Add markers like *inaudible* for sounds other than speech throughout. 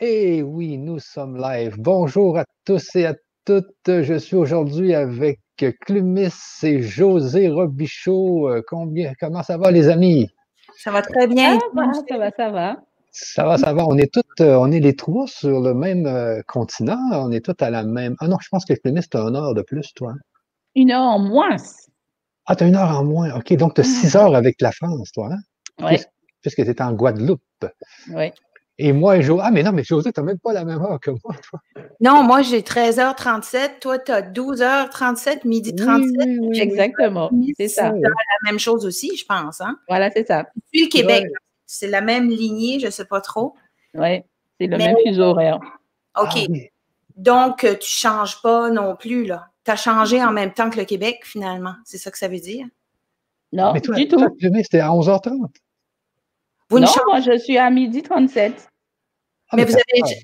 Et oui, nous sommes live. Bonjour à tous et à toutes. Je suis aujourd'hui avec Clumis et José Robichaud. Euh, combien, comment ça va, les amis? Ça va très bien. Ça va, ça va, ça va. Ça va, ça va. On est tous, euh, on est les trois sur le même euh, continent. On est tous à la même. Ah non, je pense que Clumis, tu as une heure de plus, toi. Hein? Une heure en moins. Ah, tu as une heure en moins. OK, donc tu as six heures avec la France, toi. Hein? Oui. Puisque tu es en Guadeloupe. Oui. Et moi et José. Ah, mais non, mais José, tu n'as même pas la même heure que moi, toi. Non, moi, j'ai 13h37. Toi, tu as 12h37, midi 37. Oui, oui, Exactement. C'est ça. C'est la même chose aussi, je pense. Hein? Voilà, c'est ça. Puis le Québec, c'est la même lignée, je ne sais pas trop. Oui, c'est le Mais- même fuseau horaire. OK. Ah oui. Donc, euh, tu ne changes pas non plus, là. Tu as changé en même temps que le Québec, finalement. C'est ça que ça veut dire? Non, mais toi, du tout. toi, Clumis, c'était à 11h30. Vous non, changez- moi, je suis à midi 37. Ah, mais vous avez,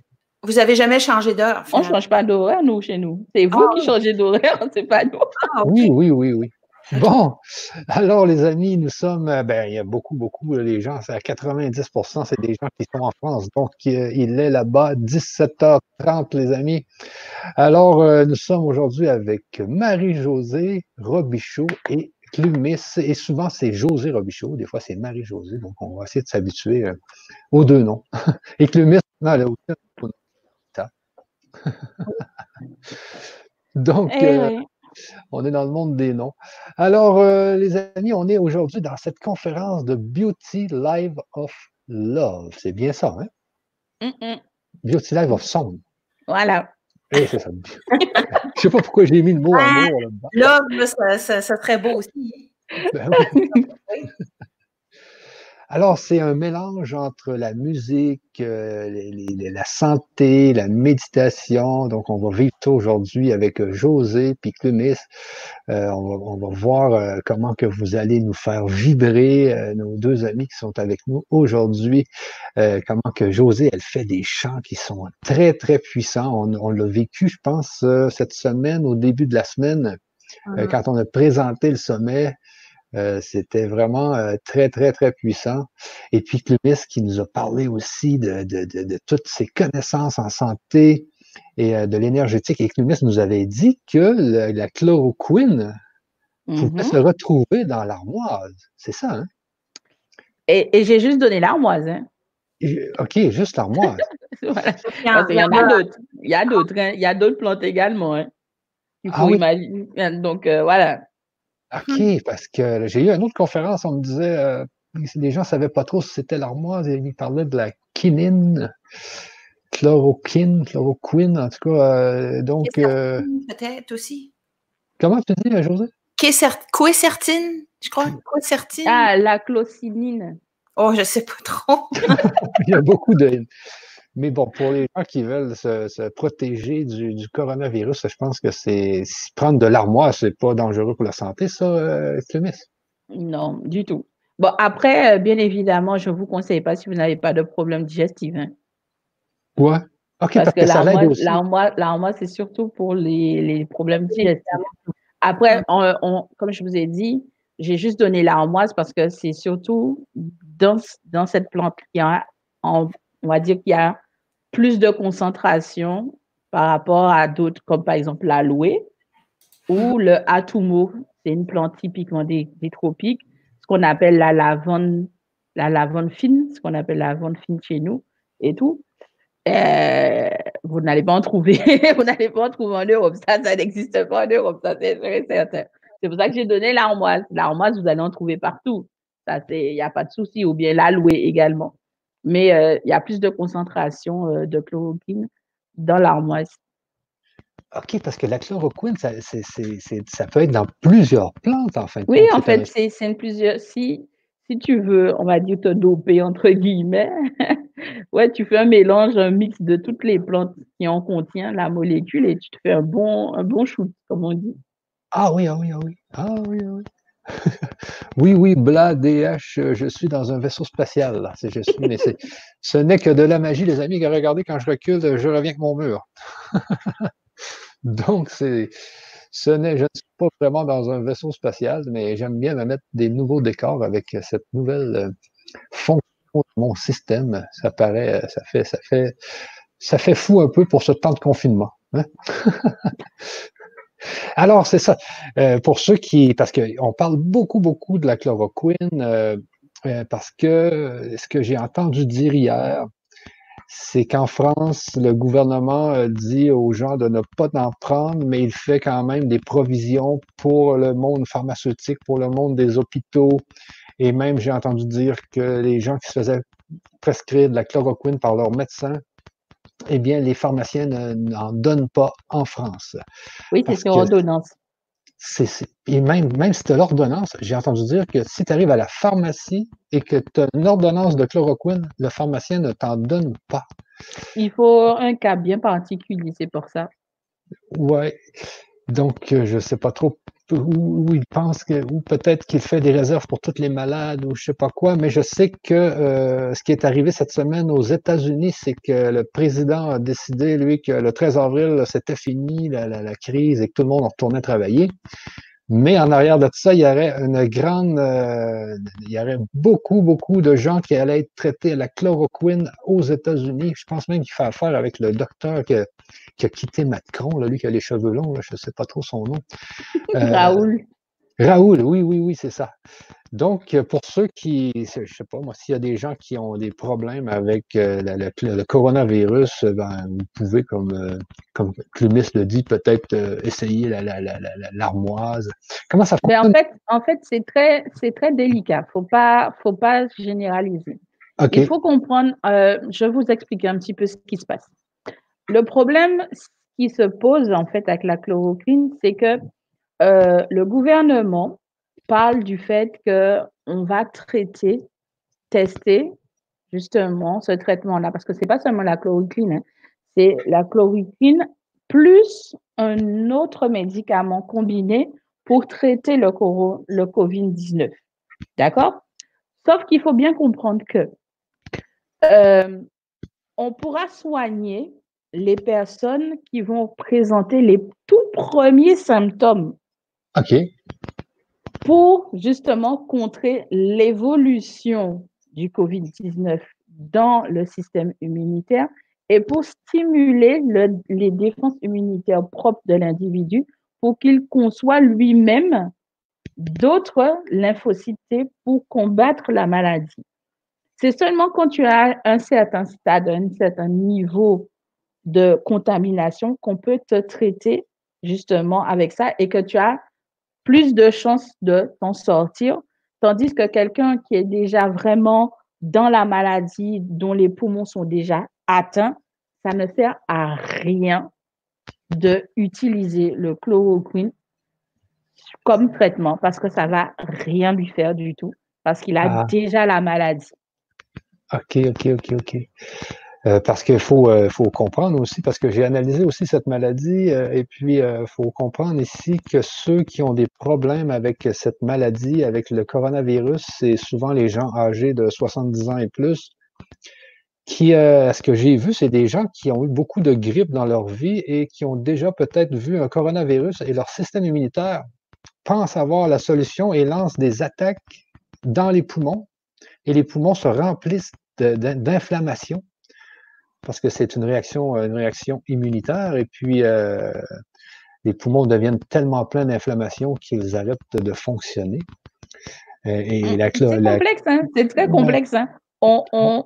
vous avez jamais changé d'heure, On ne change pas d'horaire, nous, chez nous. C'est vous Ah. qui changez d'horaire, *laughs* c'est pas nous. Ah. Oui, oui, oui, oui. Bon, alors les amis, nous sommes, euh, ben, il y a beaucoup, beaucoup, les gens, c'est à 90%, c'est des gens qui sont en France. Donc, euh, il est là-bas, 17h30, les amis. Alors, euh, nous sommes aujourd'hui avec Marie-Josée Robichaud et Clumis. Et souvent, c'est José Robichaud. Des fois, c'est Marie-Josée. Donc, on va essayer de s'habituer euh, aux deux noms. *laughs* Et Clumis, non, elle a aussi. *laughs* Donc, Eh euh, on est dans le monde des noms. Alors, euh, les amis, on est aujourd'hui dans cette conférence de Beauty Live of Love. C'est bien ça, hein? Mm, mm. Beauty Live of Song. Voilà. Eh, c'est ça. Je sais pas pourquoi j'ai mis le mot Ah. amour là-dedans. Là, là, ça, ça- ça serait beau aussi. Ben oui. Alors, c'est un mélange entre la musique, euh, les- les- la santé, la méditation. Donc, on va vivre ça aujourd'hui avec euh, José puis Clumis. Euh, on, va, on va voir euh, comment que vous allez nous faire vibrer, euh, nos deux amis qui sont avec nous aujourd'hui. Euh, comment que José, elle fait des chants qui sont très, très puissants. On, on l'a vécu, je pense, euh, cette semaine, au début de la semaine, euh, Mhm. quand on a présenté le sommet. Euh, C'était vraiment euh, très, très, très puissant. Et puis Clumis qui nous a parlé aussi de, de, de, de toutes ses connaissances en santé et euh, de l'énergétique. Et Clumis nous avait dit que le- la chloroquine pouvait se retrouver dans l'armoise. C'est ça, hein? Et, et j'ai juste donné l'armoise. Hein. Et- OK, juste l'armoise. *laughs* Voilà. Il y en- a d'autres. Il y a d'autres. hein. Il y a d'autres plantes également. Hein. Il Ah oui. imaginer. Donc, euh, voilà. OK, parce que j'ai eu une autre conférence, on me disait, euh, les gens ne savaient pas trop si c'était l'armoise, et ils parlaient de la quinine, chloroquine, chloroquine, en tout cas. euh, donc, euh, Peut-être aussi. comment tu dis, euh, José? Quécertine, je crois. Quécertine. Ah, la clocinine. Oh, je sais pas trop. *laughs* Il y a beaucoup de. Mais bon, pour les gens qui veulent se, se protéger du, du coronavirus, je pense que c'est prendre de l'armoire, c'est pas dangereux pour la santé, ça, euh? Non, du tout. Bon, après, euh, bien évidemment, je ne vous conseille pas si vous n'avez pas de problème digestif. hein. Ouais. OK, Parce que l'armoise, l'armoise, c'est surtout pour les, les problèmes digestifs. Après, on- on- comme je vous ai dit, j'ai juste donné l'armoise parce que c'est surtout dans, dans cette plante qu'il y a, on, on va dire qu'il y a plus de concentration par rapport à d'autres, comme par exemple l'aloe ou le atumo. C'est une plante typiquement des, des tropiques, ce qu'on appelle la lavande, la lavande fine, ce qu'on appelle la lavande fine chez nous et tout. Euh, vous n'allez pas en trouver, *laughs* vous n'allez pas en trouver en Europe. Ça, ça n'existe pas en Europe, ça c'est sûr certain. C'est pour ça que j'ai donné l'armoise. L'armoise, vous allez en trouver partout. Ça, il n'y a pas de souci. Ou bien l'aloe également. Mais euh, il y a plus de concentration euh, de chloroquine dans l'armoise. OK, parce que la chloroquine, ça, ça peut être dans plusieurs plantes, en de Oui, en fait, c'est, c'est une plusieurs. Si, si tu veux, on va dire te doper entre guillemets, *laughs* ouais, tu fais un mélange, un mix de toutes les plantes qui en contient la molécule et tu te fais un bon, un bon shoot, comme on dit. Ah oui, ah oui, ah oui. Ah oui, ah oui. Oui, oui, bla, DH, euh, je suis dans un vaisseau spatial, là. Je suis, mais c'est, *laughs* ce n'est que de la magie, les amis. Regardez, quand je recule, je reviens avec mon mur. *laughs* Donc, c'est, ce n'est, je ne suis pas vraiment dans un vaisseau spatial, mais j'aime bien me mettre des nouveaux décors avec cette nouvelle euh, fonction de mon système. Ça paraît, ça fait, ça fait ça fait fou un peu pour ce temps de confinement. Hein? *laughs* Alors, c'est ça. Euh, pour ceux qui, parce qu'on parle beaucoup, beaucoup de la chloroquine, euh, euh, parce que ce que j'ai entendu dire hier, c'est qu'en France, le gouvernement dit aux gens de ne pas en prendre, mais il fait quand même des provisions pour le monde pharmaceutique, pour le monde des hôpitaux. Et même, j'ai entendu dire que les gens qui se faisaient prescrire de la chloroquine par leur médecin eh bien, les pharmaciens n'en donnent pas en France. Oui, c'est sur ordonnance. et même, même si tu as l'ordonnance, j'ai entendu dire que si tu arrives à la pharmacie et que tu as une ordonnance de chloroquine, le pharmacien ne t'en donne pas. Il faut un cas bien particulier, c'est pour ça. Oui. Donc, euh, je ne sais pas trop où, il pense que, ou peut-être qu'il fait des réserves pour toutes les malades ou je sais pas quoi, mais je sais que euh, ce qui est arrivé cette semaine aux États-Unis, c'est que le président a décidé, lui, que le 13 avril, c'était fini la, la, crise et que tout le monde retournait travailler. Mais en arrière de ça, il y aurait une grande, euh, il y aurait beaucoup, beaucoup de gens qui allaient être traités à la chloroquine aux États-Unis. Je pense même qu'il fait affaire avec le docteur qui, qui a quitté Macron, là, lui qui a les cheveux longs, je ne sais pas trop son nom. Euh, Raoul. Raoul, oui, oui, oui, c'est ça. Donc, pour ceux qui, je ne sais pas, moi, s'il y a des gens qui ont des problèmes avec euh, le coronavirus, ben, vous pouvez, comme, euh, comme Clumis le dit, peut-être essayer l'armoise. Comment ça fonctionne? en fait, en fait c'est très, très délicat. Il ne faut pas, faut pas généraliser. Il faut comprendre, je vais vous expliquer un petit peu ce qui se passe. Le problème qui se pose en fait avec la chloroquine, c'est que euh, le gouvernement parle du fait qu'on va traiter, tester justement ce traitement-là, parce que ce n'est pas seulement la chloroquine, hein. c'est la chloroquine plus un autre médicament combiné pour traiter le, le COVID-19. D'accord? Sauf qu'il faut bien comprendre que euh, on pourra soigner les personnes qui vont présenter les tout premiers symptômes. Pour justement contrer l'évolution du COVID-19 dans le système immunitaire et pour stimuler les défenses immunitaires propres de l'individu pour qu'il conçoit lui-même d'autres lymphocytes pour combattre la maladie. C'est seulement quand tu as un certain stade, un certain niveau de contamination qu'on peut te traiter justement avec ça et que tu as plus de chances de t'en sortir. Tandis que quelqu'un qui est déjà vraiment dans la maladie, dont les poumons sont déjà atteints, ça ne sert à rien de utiliser le chloroquine comme traitement parce que ça va rien lui faire du tout parce qu'il a ah. déjà la maladie. OK, OK, OK, OK. Euh, parce qu'il faut, euh, faut comprendre aussi, parce que j'ai analysé aussi cette maladie, euh, et puis il faut comprendre ici que ceux qui ont des problèmes avec cette maladie, avec le coronavirus, c'est souvent les gens âgés de 70 ans et plus, qui, ce que j'ai vu, c'est des gens qui ont eu beaucoup de grippe dans leur vie et qui ont déjà peut-être vu un coronavirus et leur système immunitaire pense avoir la solution et lance des attaques dans les poumons et les poumons se remplissent d'inflammation parce que c'est une réaction, euh, une réaction immunitaire et puis euh, les poumons deviennent tellement pleins d'inflammation qu'ils arrêtent de fonctionner. Euh, et, hum, c'est complexe, hein? c'est très complexe. Hein? On, on,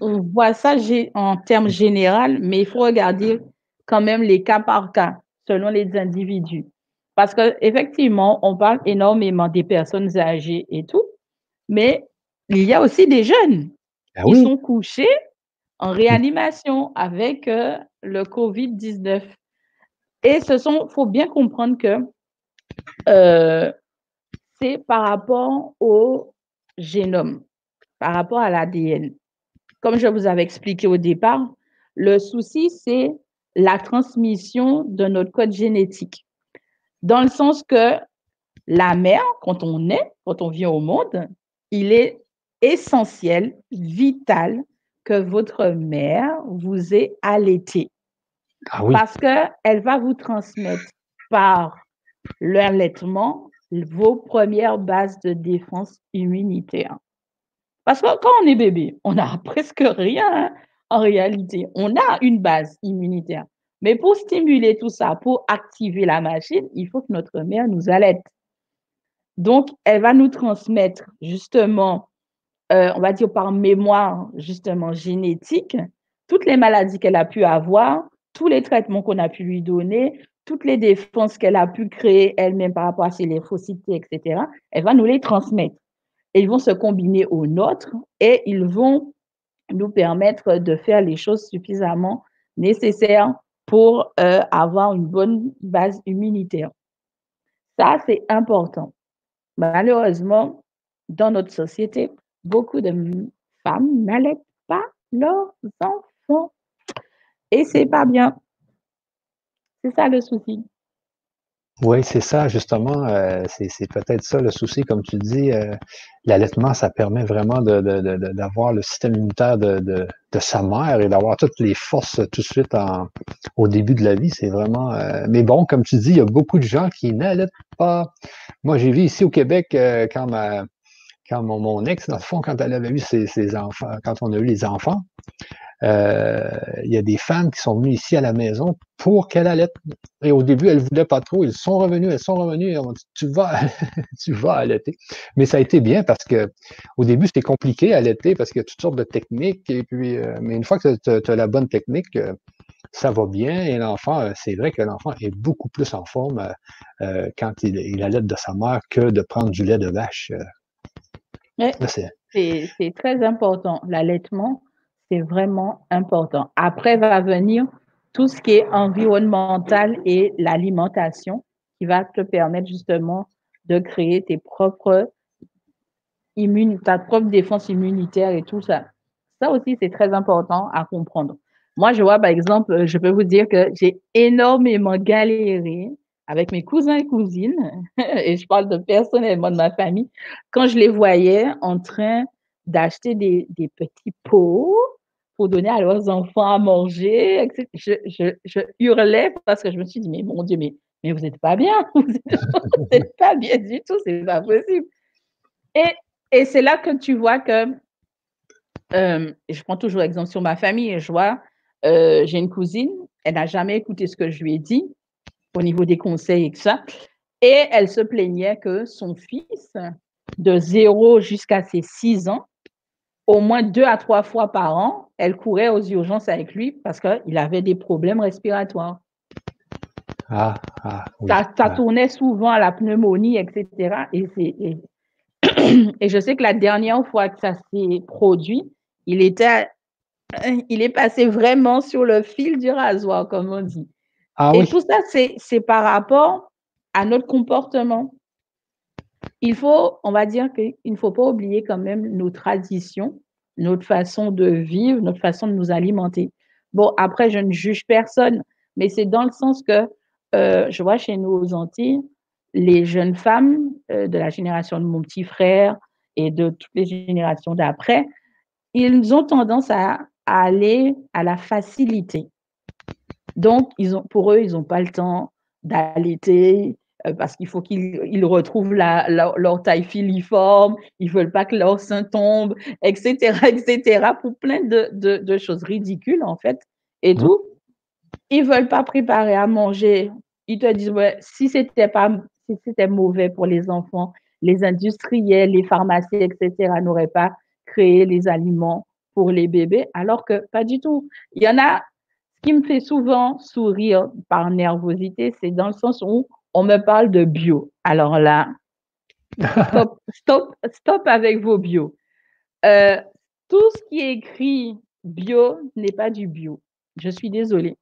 on, *clears throat* voit ça en termes généraux, mais il faut regarder quand même les cas par cas, selon les individus. Parce qu'effectivement, on parle énormément des personnes âgées et tout, mais il y a aussi des jeunes ah qui sont couchés en réanimation avec euh, le COVID-19. Et ce sont, faut bien comprendre que euh, c'est par rapport au génome, par rapport à l'ADN. Comme je vous avais expliqué au départ, le souci, c'est la transmission de notre code génétique. Dans le sens que la mère, quand on naît, quand on vient au monde, il est essentiel, vital que votre mère vous ait allaité. Ah Parce qu'elle va vous transmettre par l'allaitement vos premières bases de défense immunitaire. Parce que quand on est bébé, on n'a *laughs* presque rien. Hein. en réalité. On a une base immunitaire. Mais pour stimuler tout ça, pour activer la machine, il faut que notre mère nous allaite. Donc, elle va nous transmettre justement, euh, on va dire par mémoire, justement génétique, toutes les maladies qu'elle a pu avoir, tous les traitements qu'on a pu lui donner, toutes les défenses qu'elle a pu créer elle-même par rapport à ses lymphocytes, etc. Elle va nous les transmettre. ils vont se combiner aux nôtres et ils vont nous permettre de faire les choses suffisamment nécessaires pour euh, avoir une bonne base immunitaire. Ça, c'est important. Malheureusement, dans notre société, beaucoup de femmes n'allaitent pas leurs enfants. Et c'est pas bien. C'est ça le souci. Oui, c'est ça, justement. Euh, c'est peut-être ça le souci, comme tu dis. Euh, L'allaitement, ça permet vraiment d'avoir le système immunitaire de, sa mère et d'avoir toutes les forces tout de suite en, au début de la vie. C'est vraiment. Euh, mais bon, comme tu dis, il y a beaucoup de gens qui n'allaitent pas. Moi, j'ai vu ici au Québec euh, quand ma, quand mon, ex, dans le fond, quand elle avait eu ses, enfants, quand on a eu les enfants, euh, il y a des femmes qui sont venues ici à la maison pour qu'elle allait. Et au début, elles ne voulaient pas trop. Ils sont revenus, elles sont revenues. Et on dit, tu vas, *laughs* tu vas allaiter. Mais ça a été bien parce que au début, c'était compliqué à allaiter parce qu'il y a toutes sortes de techniques. Et puis, euh, mais une fois que tu as, la bonne technique, euh, ça va bien. Et l'enfant, c'est vrai que l'enfant est beaucoup plus en forme quand il, il de sa mère que de prendre du lait de vache. C'est très important. L'allaitement, c'est vraiment important. Après va venir tout ce qui est environnemental et l'alimentation qui va te permettre justement de créer tes propres ta propre défense immunitaire et tout ça. Ça aussi, c'est très important à comprendre. Moi, je vois, par exemple, je peux vous dire que j'ai énormément galéré avec mes cousins et cousines, *laughs* et je parle de personnellement de ma famille, quand je les voyais en train d'acheter des, petits pots pour donner à leurs enfants à manger. Je, je, je, hurlais parce que je me suis dit, mais mon Dieu, mais, mais vous n'êtes pas bien, *laughs* vous n'êtes pas bien du tout, c'est pas possible. Et, et c'est là que tu vois que, euh, je prends toujours l'exemple sur ma famille, et je vois, euh, j'ai une cousine, elle n'a jamais écouté ce que je lui ai dit au niveau des conseils et tout ça, et elle se plaignait que son fils, de 0 jusqu'à ses 6 ans, au moins deux à trois fois par an, elle courait aux urgences avec lui parce qu'il avait des problèmes respiratoires. Ah, ah, ça, ah. tournait souvent à la pneumonie, etc. Et, *clears throat* et, je sais que la dernière fois que ça s'est produit, il, était, il est passé vraiment sur le fil du rasoir, comme on dit. Ah et tout ça, c'est par rapport à notre comportement il faut, on va dire qu'il ne faut pas oublier quand même nos traditions, notre façon de vivre, notre façon de nous alimenter. Bon, après, je ne juge personne, mais c'est dans le sens que euh, je vois chez nous aux Antilles, les jeunes femmes euh, de la génération de mon petit frère et de toutes les générations d'après, ils ont tendance à, aller à la facilité. Donc, ils ont, pour eux, ils n'ont pas le temps d'allaiter, euh, parce qu'il faut qu'ils retrouvent leur taille filiforme, ils veulent pas que leur sein tombe, etc., etc., pour plein de, choses ridicules, en fait. Et tout, ils veulent pas préparer à manger. Ils te disent, ouais, si c'était pas, si c'était mauvais pour les enfants, les industriels, les pharmacies, etc., n'auraient pas créé les aliments pour les bébés, alors que pas du tout. Il y en a, qui me fait souvent sourire par nervosité, c'est dans le sens où on me parle de bio. Alors là, stop, *laughs* stop, stop avec vos bio. Euh, tout ce qui est écrit bio n'est pas du bio. Je suis désolée.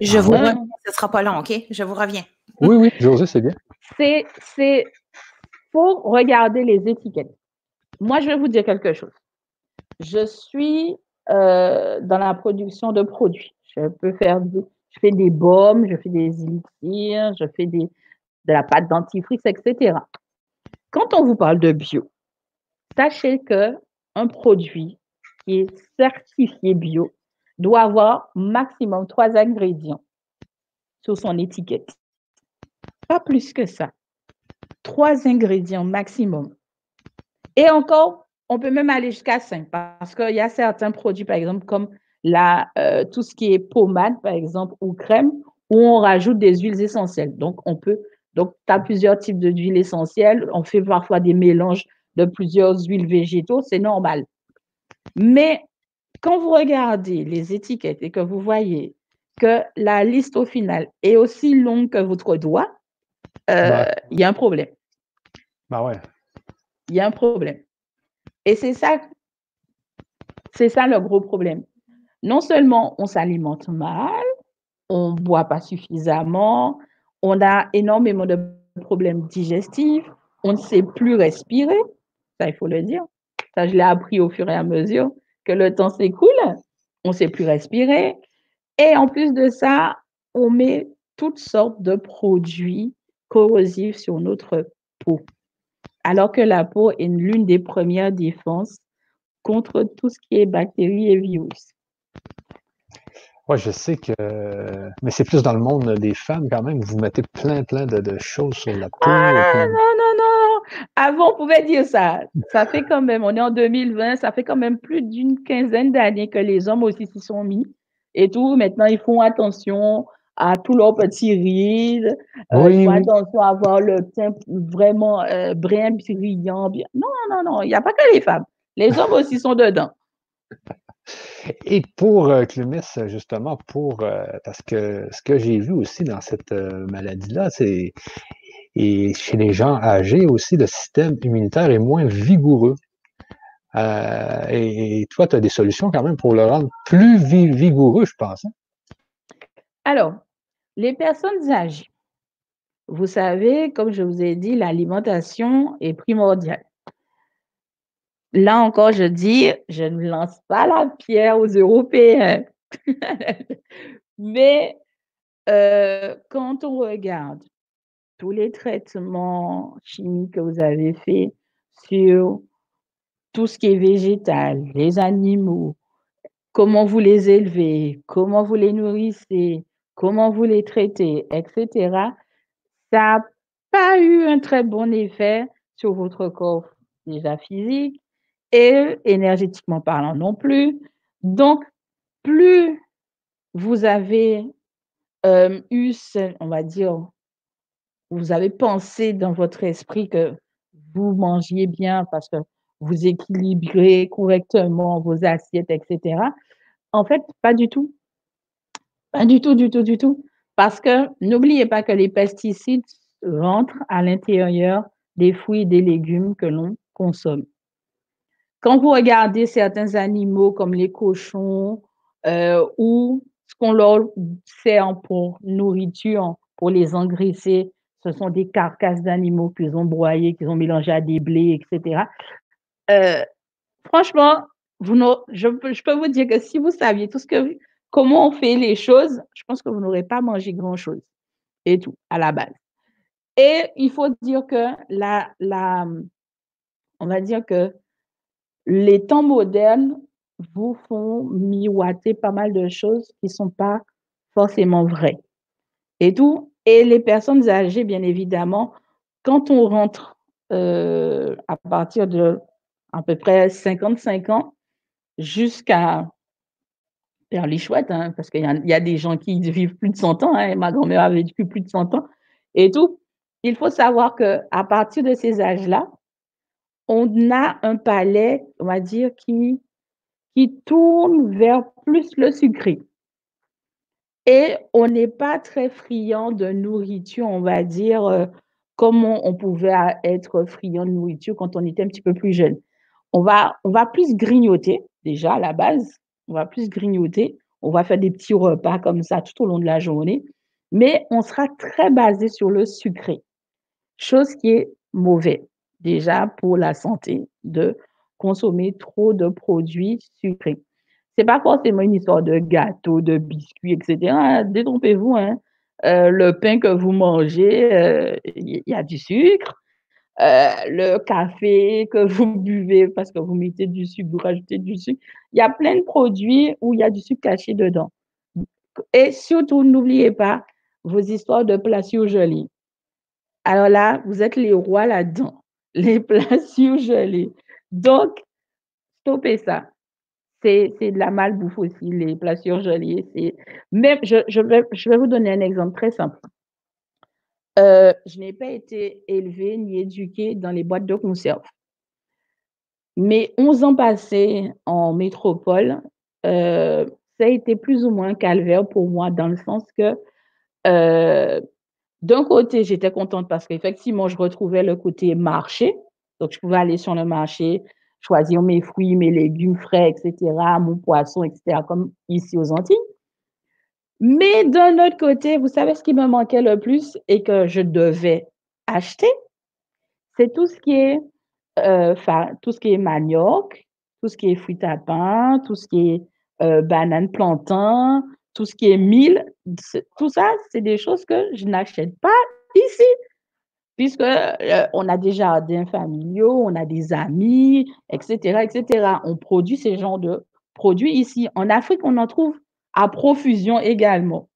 Je vous reviens, ce ne sera pas long, OK? Je vous reviens. Oui, oui, José, c'est bien. C'est, c'est pour regarder les étiquettes. Moi, je vais vous dire quelque chose. Je suis euh, dans la production de produits. Je peux faire je fais des baumes, je fais des élixirs, je fais de la pâte dentifrice, etc. Quand on vous parle de bio, sachez que un produit qui est certifié bio doit avoir maximum trois ingrédients sur son étiquette. Pas plus que ça. Trois ingrédients maximum. Et encore, on peut même aller jusqu'à 5 parce qu'il y a certains produits, par exemple, comme la, euh, tout ce qui est pommade, par exemple, ou crème, où on rajoute des huiles essentielles. Donc, on peut, donc, tu as plusieurs types d'huiles essentielles. On fait parfois des mélanges de plusieurs huiles végétaux, c'est normal. Mais quand vous regardez les étiquettes et que vous voyez que la liste au final est aussi longue que votre doigt, euh, Bah. il y a un problème. Ben ouais. Il y a un problème. Et c'est ça, c'est ça le gros problème. Non seulement on s'alimente mal, on ne boit pas suffisamment, on a énormément de problèmes digestifs, on ne sait plus respirer, ça il faut le dire. Ça, je l'ai appris au fur et à mesure que le temps s'écoule, on ne sait plus respirer. Et en plus de ça, on met toutes sortes de produits corrosifs sur notre peau. Alors que la peau est l'une des premières défenses contre tout ce qui est bactéries et virus. Ouais, je sais que. Mais c'est plus dans le monde des femmes quand même. Vous mettez plein, plein de, de choses sur la peau. Ah non, non, non. Avant, on pouvait dire ça. Ça fait quand même, on est en 2020, ça fait quand même plus d'une quinzaine d'années que les hommes aussi s'y sont mis. Et tout, maintenant, ils font attention à tous leurs petits rides. euh, Oui, oui. attention à avoir le teint vraiment euh, brillant, brillant. bien- Non, non, non, il n'y a pas que les femmes. Les hommes aussi sont dedans. *laughs* Et pour euh, Clumis, justement, pour euh, parce que ce que j'ai vu aussi dans cette euh, maladie-là, c'est et chez les gens âgés aussi, le système immunitaire est moins vigoureux. Et, et toi, tu as des solutions quand même pour le rendre plus vi- vigoureux, je pense. hein? Alors, les personnes âgées, vous savez, comme je vous ai dit, l'alimentation est primordiale. Là encore, je dis, je ne lance pas la pierre aux Européens. *laughs* Mais euh, quand on regarde tous les traitements chimiques que vous avez faits sur tout ce qui est végétal, les animaux, comment vous les élevez, comment vous les nourrissez, comment vous les traitez, etc., ça n'a pas eu un très bon effet sur votre corps déjà physique et énergétiquement parlant non plus. Donc, plus vous avez euh, eu, ce- on va dire, vous avez pensé dans votre esprit que vous mangiez bien parce que vous équilibrez correctement vos assiettes, etc. En fait, pas du tout. Pas du tout, du tout, du tout. Parce que n'oubliez pas que les pesticides rentrent à l'intérieur des fruits et des légumes que l'on consomme. Quand vous regardez certains animaux comme les cochons euh, ou ce qu'on leur sert pour nourriture, pour les engraisser, ce sont des carcasses d'animaux qu'ils ont broyées, qu'ils ont mélangées à des blés, etc. Euh, franchement, je, je peux vous dire que si vous saviez tout ce que, comment on fait les choses, je pense que vous n'aurez pas mangé grand-chose et tout à la base. Et il faut dire que la, la, on va dire que les temps modernes vous font miroiter pas mal de choses qui ne sont pas forcément vraies. Et tout. Et les personnes âgées, bien évidemment, quand on rentre euh, à partir de à peu près 55 ans jusqu'à les chouettes, hein, parce qu'il y, a- des gens qui vivent plus de 100 ans, hein, et ma grand-mère a vécu plus de 100 ans, et tout. Il faut savoir qu'à partir de ces âges-là, on a un palais, on va dire, qui, qui tourne vers plus le sucré. Et on n'est pas très friand de nourriture, on va dire, euh, comme on, pouvait être friand de nourriture quand on était un petit peu plus jeune. On va plus grignoter, déjà à la base, on va plus grignoter, on va faire des petits repas comme ça tout au long de la journée, mais on sera très basé sur le sucré, chose qui est mauvais déjà pour la santé de consommer trop de produits sucrés. C'est pas forcément une histoire de gâteau, de biscuits, etc. hein. Détrompez-vous, hein. Euh, le pain que vous mangez, euh, il y a du sucre. Euh, le café que vous buvez parce que vous mettez du sucre, vous rajoutez du sucre. Il y a plein de produits où il y a du sucre caché dedans. Et surtout, n'oubliez pas vos histoires de plats surgelés. Alors là, vous êtes les rois là-dedans, les *laughs* plats surgelés. Donc, stopper ça. C'est de la malbouffe aussi, les plats surgelés. Même, je, je, vais, je vais vous donner un exemple très simple. Euh, je n'ai pas été élevée ni éduquée dans les boîtes de conserve. Mais 11 ans passés en métropole, euh, ça a été plus ou moins calvaire pour moi dans le sens que euh, d'un côté, j'étais contente parce qu'effectivement, je retrouvais le côté marché. Donc, je pouvais aller sur le marché, choisir mes fruits, mes légumes frais, etc., mon poisson, etc., comme ici aux Antilles. Mais d'un autre côté, vous savez ce qui me manquait le plus et que je devais acheter, c'est tout ce qui est euh, tout ce qui est manioc, tout ce qui est fruits à pain, tout ce qui est euh, banane plantain, tout ce qui est mil. Tout ça, c'est des choses que je n'achète pas ici puisque euh, on a des jardins familiaux, on a des amis, etc., etc. On produit ces genres de produits ici. En Afrique, on en trouve à profusion également.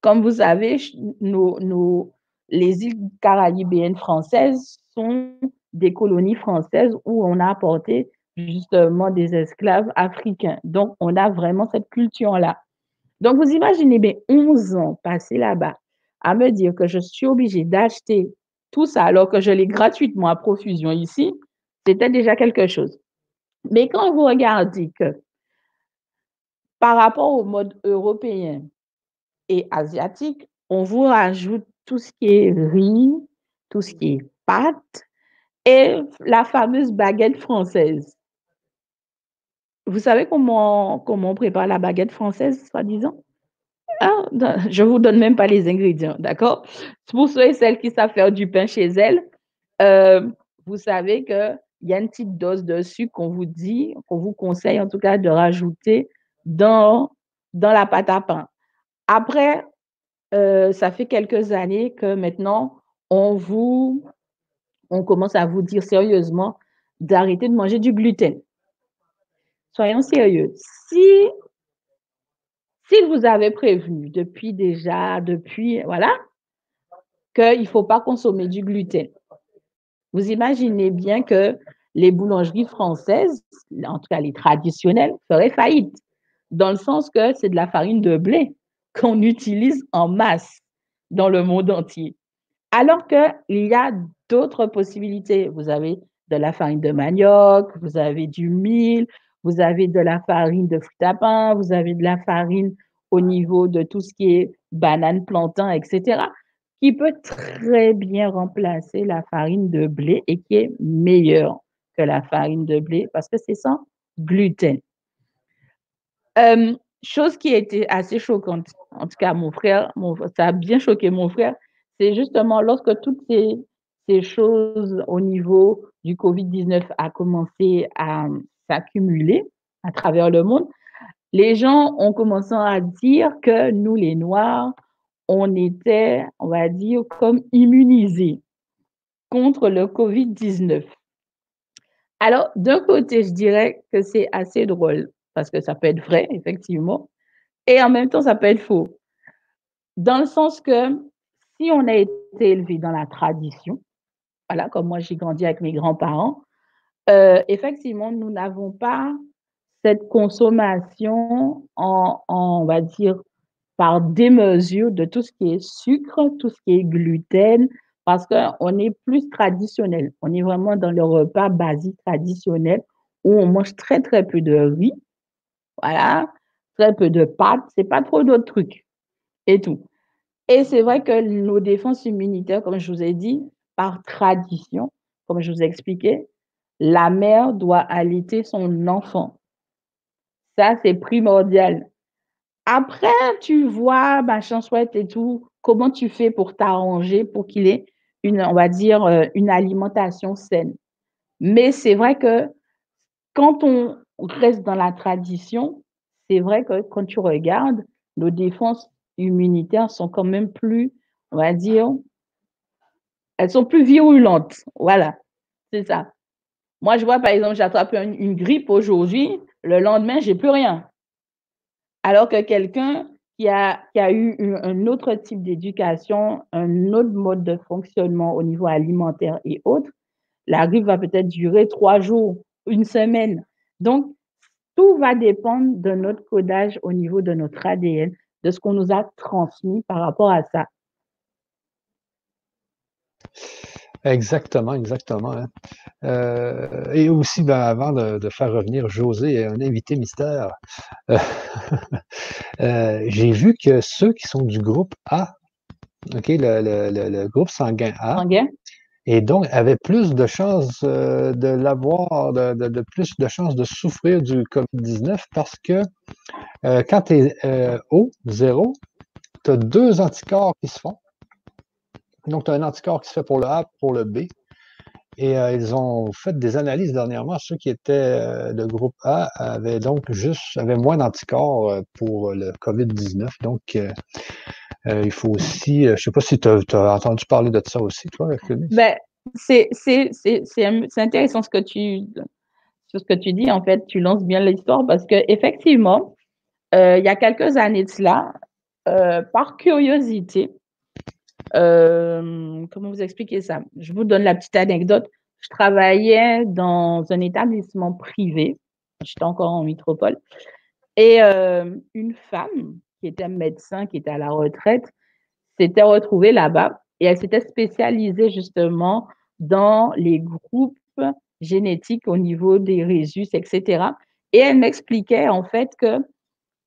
Comme vous savez, nos, les îles caribéennes françaises sont des colonies françaises où on a apporté justement des esclaves africains. Donc, on a vraiment cette culture-là. Donc, vous imaginez bien 11 ans passés là-bas à me dire que je suis obligée d'acheter tout ça alors que je l'ai gratuitement à profusion ici, c'était déjà quelque chose. Mais quand vous regardez que par rapport au mode européen et asiatique, on vous rajoute tout ce qui est riz, tout ce qui est pâtes et la fameuse baguette française. Vous savez comment, comment on prépare la baguette française, soi-disant? Ah, je ne vous donne même pas les ingrédients, d'accord? Pour ceux et celles qui savent faire du pain chez elles, euh, vous savez qu'il y a une petite dose de sucre qu'on vous dit, qu'on vous conseille en tout cas de rajouter dans, dans la pâte à pain. Après, euh, ça fait quelques années que maintenant, on vous, on commence à vous dire sérieusement d'arrêter de manger du gluten. Soyons sérieux. Si vous avait prévenu depuis déjà, depuis, voilà, qu'il ne faut pas consommer du gluten, vous imaginez bien que les boulangeries françaises, en tout cas les traditionnelles, feraient faillite, dans le sens que c'est de la farine de blé qu'on utilise en masse dans le monde entier. Alors qu'il y a d'autres possibilités. Vous avez de la farine de manioc, vous avez du mil, vous avez de la farine de fruits à pain, vous avez de la farine au niveau de tout ce qui est banane, plantain, etc., qui peut très bien remplacer la farine de blé et qui est meilleure que la farine de blé parce que c'est sans gluten. Chose qui a été assez choquante, en tout cas mon frère, ça a bien choqué mon frère, c'est justement lorsque toutes ces, ces choses au niveau du COVID-19 a commencé à s'accumuler à travers le monde, les gens ont commencé à dire que nous, les Noirs, on était, on va dire, comme immunisés contre le COVID-19. Alors, d'un côté, je dirais que c'est assez drôle, parce que ça peut être vrai, effectivement, et en même temps, ça peut être faux. Dans le sens que si on a été élevé dans la tradition, voilà, comme moi j'ai grandi avec mes grands-parents, euh, effectivement, nous n'avons pas cette consommation en, on va dire, par démesure de tout ce qui est sucre, tout ce qui est gluten, parce qu'on est plus traditionnel. On est vraiment dans le repas basique traditionnel où on mange très, très peu de riz, voilà, très peu de pâtes, c'est pas trop d'autres trucs et tout. Et c'est vrai que nos défenses immunitaires, comme je vous ai dit, par tradition, comme je vous ai expliqué, la mère doit allaiter son enfant. Ça, c'est primordial. Après, tu vois, machin chouette et tout, comment tu fais pour t'arranger pour qu'il ait une, on va dire, euh, une alimentation saine. Mais c'est vrai que quand on reste dans la tradition, c'est vrai que quand tu regardes, nos défenses immunitaires sont quand même plus, on va dire, elles sont plus virulentes. Voilà, c'est ça. Moi, je vois, par exemple, j'attrape une grippe aujourd'hui, le lendemain, j'ai plus rien. Alors que quelqu'un qui a, qui a eu un autre type d'éducation, un autre mode de fonctionnement au niveau alimentaire et autres, la grippe va peut-être durer trois jours, une semaine. Donc, tout va dépendre de notre codage au niveau de notre ADN, de ce qu'on nous a transmis par rapport à ça. Exactement, exactement. Hein. Euh, et aussi, ben, avant de, faire revenir José, un invité mystère, euh, *laughs* euh, j'ai vu que ceux qui sont du groupe A, OK, le, groupe sanguin A, et donc avaient plus de chances de l'avoir, de, plus de chances de souffrir du COVID-19 parce que quand tu es O, zéro, tu as deux anticorps qui se font. Donc, tu as un anticorps qui se fait pour le A, pour le B. Et euh, ils ont fait des analyses dernièrement. Ceux qui étaient euh, de groupe A avaient donc juste avaient moins d'anticorps euh, pour le COVID-19. Donc, il faut aussi, je ne sais pas si tu as, entendu parler de ça aussi, toi, ben, c'est intéressant ce que tu ce que tu dis. En fait, tu lances bien l'histoire parce qu'effectivement, il y a quelques années de cela, par curiosité, euh, comment vous expliquer ça? Je vous donne la petite anecdote. Je travaillais dans un établissement privé. J'étais encore en métropole. Et euh, une femme qui était médecin, qui était à la retraite, s'était retrouvée là-bas et elle s'était spécialisée justement dans les groupes génétiques au niveau des résus, etc. Et elle m'expliquait en fait que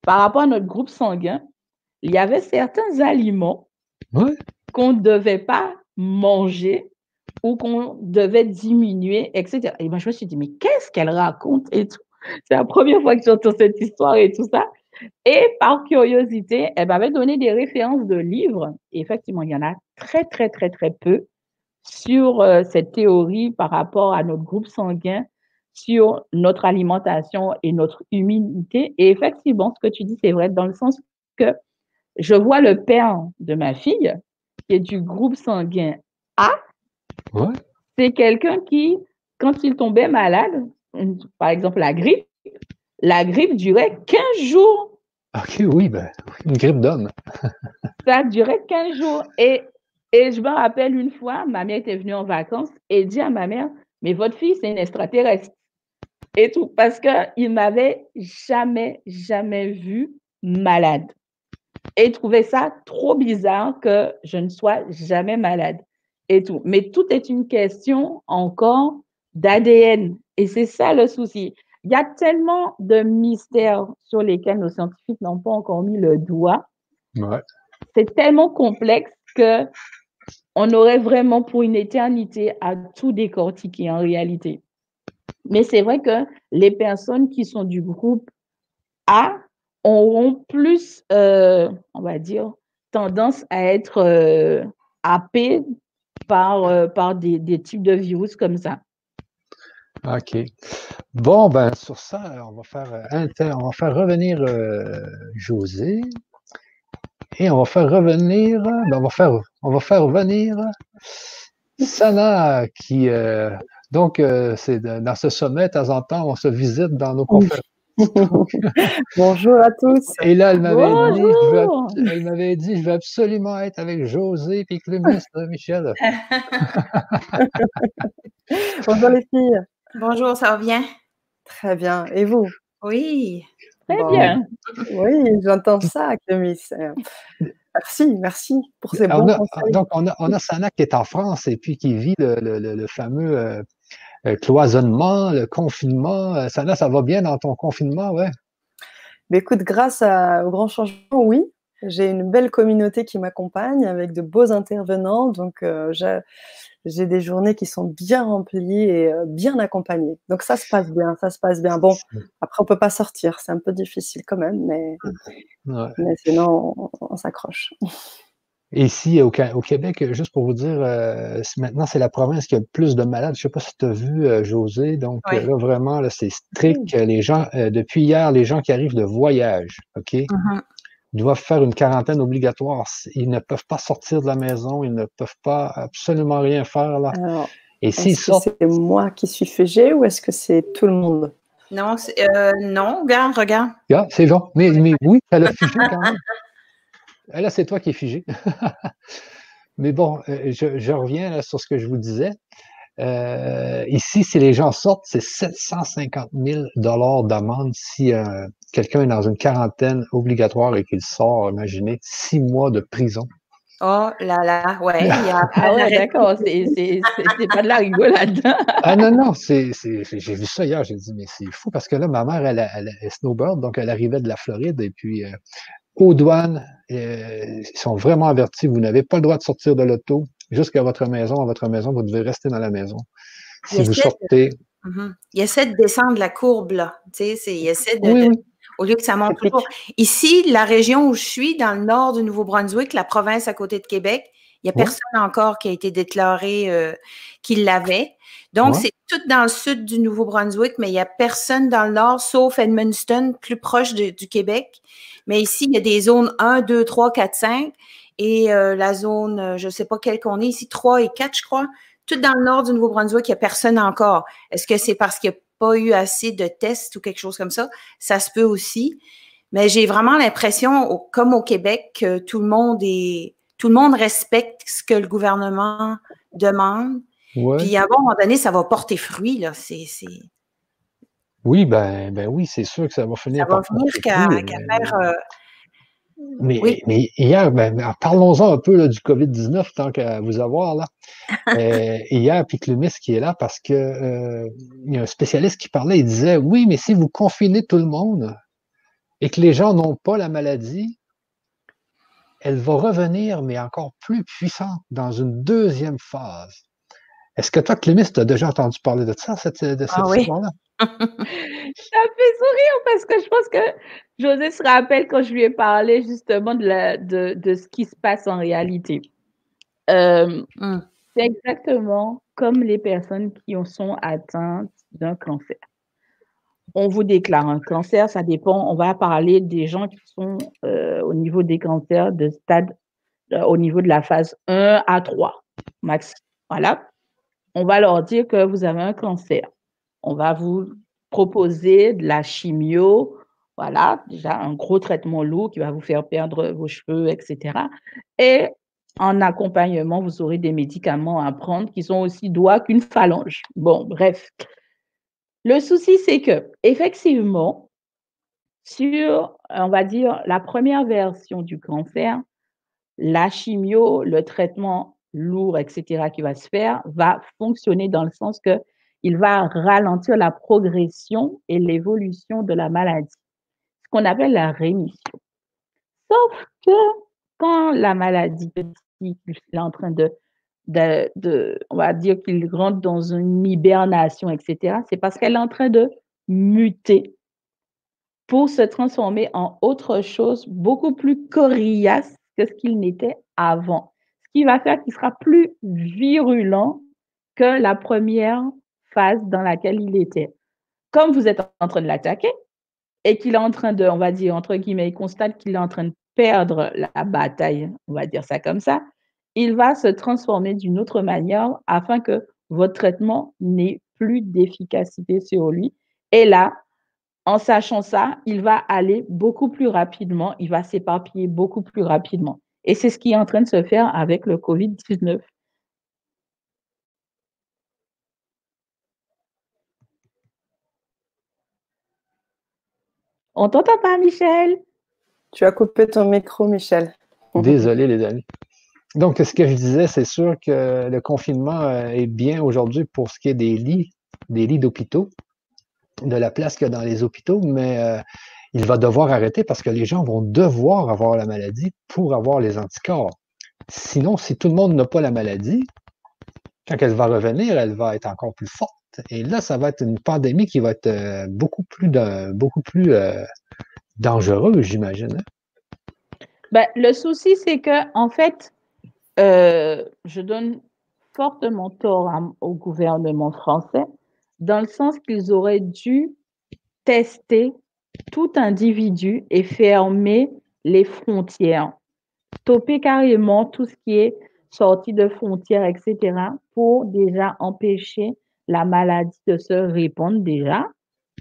par rapport à notre groupe sanguin, il y avait certains aliments qu'on ne devait pas manger ou qu'on devait diminuer, etc. Et moi, je me suis dit, mais qu'est-ce qu'elle raconte et tout? C'est la première fois que j'entends cette histoire et tout ça. Et par curiosité, elle m'avait donné des références de livres. Et effectivement, il y en a très, très, très, très peu sur euh, cette théorie par rapport à notre groupe sanguin, sur notre alimentation et notre immunité. Et effectivement, ce que tu dis, c'est vrai dans le sens que je vois le père de ma fille qui est du groupe sanguin A, c'est quelqu'un qui, quand il tombait malade, par exemple la grippe, la grippe durait 15 jours. OK, oui, ben, une grippe d'homme. *laughs* ça durait 15 jours. Et, et je me rappelle une fois, ma mère était venue en vacances et dit à ma mère, mais votre fille, c'est une extraterrestre. Et tout, parce qu'il m'avait jamais, jamais vu malade et trouvait ça trop bizarre que je ne sois jamais malade et tout. Mais tout est une question encore d'ADN et c'est ça le souci. Il y a tellement de mystères sur lesquels nos scientifiques n'ont pas encore mis le doigt. C'est tellement complexe que on aurait vraiment pour une éternité à tout décortiquer en réalité. Mais c'est vrai que les personnes qui sont du groupe A auront plus, euh, on va dire, tendance à être euh, happés par, euh, par des, des, types de virus comme ça. OK. Bon, ben sur ça, on va faire, on va faire revenir José. Et on va faire revenir, ben, on, va faire, on va faire revenir Sana, qui, donc, c'est dans ce sommet, de temps en temps, on se visite dans nos conférences *laughs* Bonjour à tous. Et là, elle m'avait dit, je veux, elle m'avait dit, je veux absolument être avec José et Clément, *laughs* Michel. *laughs* Bonjour les filles. Bonjour, ça va bien? Très bien. Et vous? Oui. Très bien. Oui, j'entends ça, Clémis. Merci, merci pour ces bons conseils. Donc, on a, on a Sana qui est en France et puis qui vit le, le, le fameux euh, euh, cloisonnement, le confinement. Euh, ça, va bien dans ton confinement, ouais? Mais écoute, grâce au grand changement, oui. J'ai une belle communauté qui m'accompagne avec de beaux intervenants. Donc, euh, j'ai des journées qui sont bien remplies et bien accompagnées. Donc, ça se passe bien, ça se passe bien. Bon, après, on peut pas sortir. C'est un peu difficile quand même, mais, mais sinon, on, on s'accroche. Ici, au, Québec, juste pour vous dire, euh, maintenant, c'est la province qui a le plus de malades. Je ne sais pas si tu as vu, euh, José. Donc, euh, là, vraiment, là, c'est strict. Les gens, depuis hier, les gens qui arrivent de voyage, OK, mm-hmm. doivent faire une quarantaine obligatoire. Ils ne peuvent pas sortir de la maison. Ils ne peuvent pas absolument rien faire, là. Et si c'est moi qui suis figé ou est-ce que c'est tout le monde? Non, non, regarde, regarde. c'est bon. Mais, mais oui, elle a figé quand même. *laughs* Là, c'est toi qui es figé. *laughs* Mais bon, euh, je, reviens sur ce que je vous disais. Euh, ici, si les gens sortent, c'est 750 000 dollars d'amende si euh, quelqu'un est dans une quarantaine obligatoire et qu'il sort, imaginez, six mois de prison. Oh là là, ouais. *laughs* ah ouais, d'accord, c'est pas de la rigolade. *laughs* ah non, non, c'est j'ai vu ça hier, j'ai dit, mais c'est fou parce que là, ma mère, elle, elle, est snowbird, donc elle arrivait de la Floride et puis euh, aux douanes, ils sont vraiment avertis, vous n'avez pas le droit de sortir de l'auto jusqu'à votre maison. À votre maison, vous devez rester dans la maison. Si vous sortez. Mhm. Il essaie de descendre la courbe, là. Tu sais, il essaie de, Au lieu que ça monte toujours. Ici, la région où je suis, dans le nord du Nouveau-Brunswick, la province à côté de Québec, il n'y a personne encore qui a été déclaré euh, qu'il l'avait. Donc, c'est tout dans le sud du Nouveau-Brunswick, mais il n'y a personne dans le nord, sauf Edmundston, plus proche du Québec. Mais ici, il y a des zones 1, 2, 3, 4, 5 et euh, la zone, euh, je ne sais pas quelle qu'on est ici, 3 et 4, je crois. Tout dans le nord du Nouveau-Brunswick, il n'y a personne encore. Est-ce que c'est parce qu'il n'y a pas eu assez de tests ou quelque chose comme ça? Ça se peut aussi. Mais j'ai vraiment l'impression, comme au Québec, que tout le monde est, tout le monde respecte ce que le gouvernement demande. Puis à un moment donné, ça va porter fruit, là. C'est, Oui, ben, ben oui, c'est sûr que ça va finir. Ça va finir qu'à, faire. Euh, mais, mais hier, ben, ben parlons-en un peu du COVID-19 tant qu'à vous avoir là. euh, *laughs* hier, puis Clumis qui est là parce que euh, il y a un spécialiste qui parlait, il disait Oui, mais si vous confinez tout le monde et que les gens n'ont pas la maladie, elle va revenir, mais encore plus puissante dans une deuxième phase. Est-ce que toi, Clémis, tu as déjà entendu parler de ça, cette, de cette ah histoire-là? Ça fait sourire parce que je pense que José se rappelle quand je lui ai parlé justement de, la, de, de ce qui se passe en réalité. Euh, hum. C'est exactement comme les personnes qui sont atteintes d'un cancer. On vous déclare un cancer, ça dépend. On va parler des gens qui sont euh, au niveau des cancers de stade, euh, au niveau de la phase 1 à 3 max. Voilà. On va leur dire que vous avez un cancer on va vous proposer de la chimio, voilà, déjà un gros traitement lourd qui va vous faire perdre vos cheveux, etc. Et en accompagnement, vous aurez des médicaments à prendre qui sont aussi doigts qu'une phalange. Bon, bref. Le souci, c'est que, effectivement, sur, on va dire, la première version du cancer, la chimio, le traitement lourd, etc., qui va se faire, va fonctionner dans le sens que il va ralentir la progression et l'évolution de la maladie, ce qu'on appelle la rémission. Sauf que quand la maladie est en train de, on va dire qu'il rentre dans une hibernation, etc., c'est parce qu'elle est en train de muter pour se transformer en autre chose beaucoup plus coriace que ce qu'il n'était avant. Ce qui va faire qu'il sera plus virulent que la première phase dans laquelle il était. Comme vous êtes en train de l'attaquer et qu'il est en train de, on va dire, entre guillemets, il constate qu'il est en train de perdre la bataille, on va dire ça comme ça, il va se transformer d'une autre manière afin que votre traitement n'ait plus d'efficacité sur lui. Et là, en sachant ça, il va aller beaucoup plus rapidement, il va s'éparpiller beaucoup plus rapidement. Et c'est ce qui est en train de se faire avec le COVID-19. On t'entend pas, Michel. Tu as coupé ton micro, Michel. Désolé, les amis. Donc, ce que je disais, c'est sûr que le confinement euh, est bien aujourd'hui pour ce qui est des lits, des lits d'hôpitaux, de la place qu'il y a dans les hôpitaux, mais euh, il va devoir arrêter parce que les gens vont devoir avoir la maladie pour avoir les anticorps. Sinon, si tout le monde n'a pas la maladie, quand elle va revenir, elle va être encore plus forte. Et là, ça va être une pandémie qui va être euh, beaucoup plus, beaucoup plus euh, dangereuse, j'imagine. Hein. Ben, le souci, c'est que, en fait, euh, je donne fortement tort au gouvernement français, dans le sens qu'ils auraient dû tester tout individu et fermer les frontières, stopper carrément tout ce qui est sortie de frontières, etc., pour déjà empêcher la maladie de se répandre déjà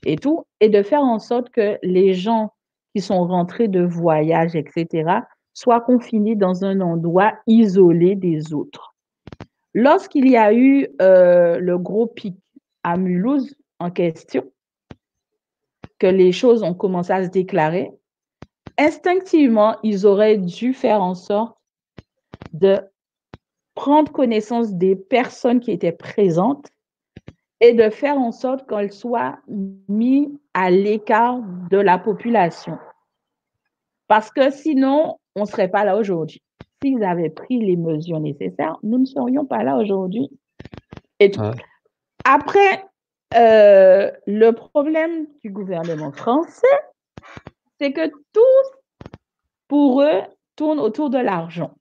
et tout, et de faire en sorte que les gens qui sont rentrés de voyage, etc., soient confinés dans un endroit isolé des autres. Lorsqu'il y a eu euh, le gros pic à Mulhouse en question, que les choses ont commencé à se déclarer, instinctivement, ils auraient dû faire en sorte de prendre connaissance des personnes qui étaient présentes et de faire en sorte qu'elles soient mises à l'écart de la population. Parce que sinon, on ne serait pas là aujourd'hui. S'ils avaient pris les mesures nécessaires, nous ne serions pas là aujourd'hui. Et Après, euh, le problème du gouvernement français, c'est que tout, pour eux, tourne autour de l'argent.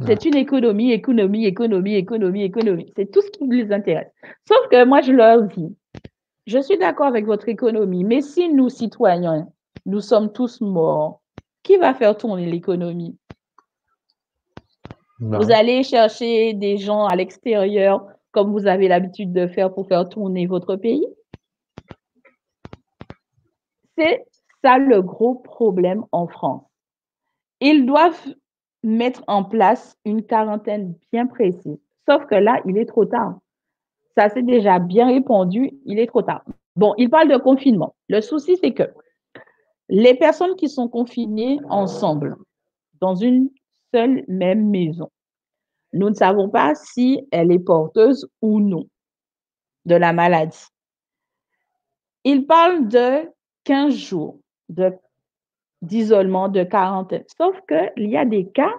C'est une économie, économie, économie, économie, économie. C'est tout ce qui les intéresse. Sauf que moi, je leur dis, je suis d'accord avec votre économie, mais si nous, citoyens, nous sommes tous morts, qui va faire tourner l'économie? Vous allez chercher des gens à l'extérieur comme vous avez l'habitude de faire pour faire tourner votre pays? C'est ça le gros problème en France. Ils doivent mettre en place une quarantaine bien précise. Sauf que là, il est trop tard. Ça s'est déjà bien répondu, il est trop tard. Bon, il parle de confinement. Le souci, c'est que les personnes qui sont confinées ensemble dans une seule même maison, nous ne savons pas si elle est porteuse ou non de la maladie. Il parle de 15 jours d'isolement, de, quarantaine. Sauf qu'il y a des cas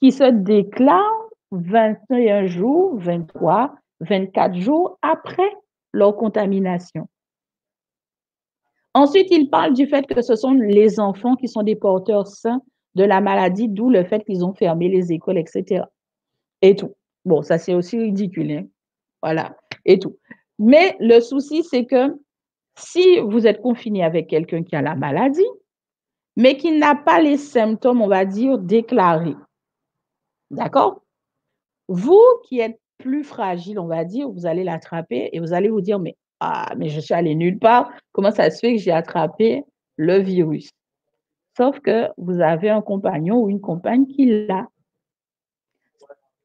qui se déclarent 21 jours, 23, 24 jours après leur contamination. Ensuite, il parle du fait que ce sont les enfants qui sont des porteurs sains de la maladie, d'où le fait qu'ils ont fermé les écoles, etc et tout. Bon, ça c'est aussi ridicule, hein. voilà, et tout. Mais le souci, c'est que si vous êtes confiné avec quelqu'un qui a la maladie, mais qui n'a pas les symptômes, on va dire, déclarés, d'accord? Vous qui êtes plus fragile, on va dire, vous allez l'attraper et vous allez vous dire, mais, ah, mais je suis allé nulle part, comment ça se fait que j'ai attrapé le virus? Sauf que vous avez un compagnon ou une compagne qui l'a.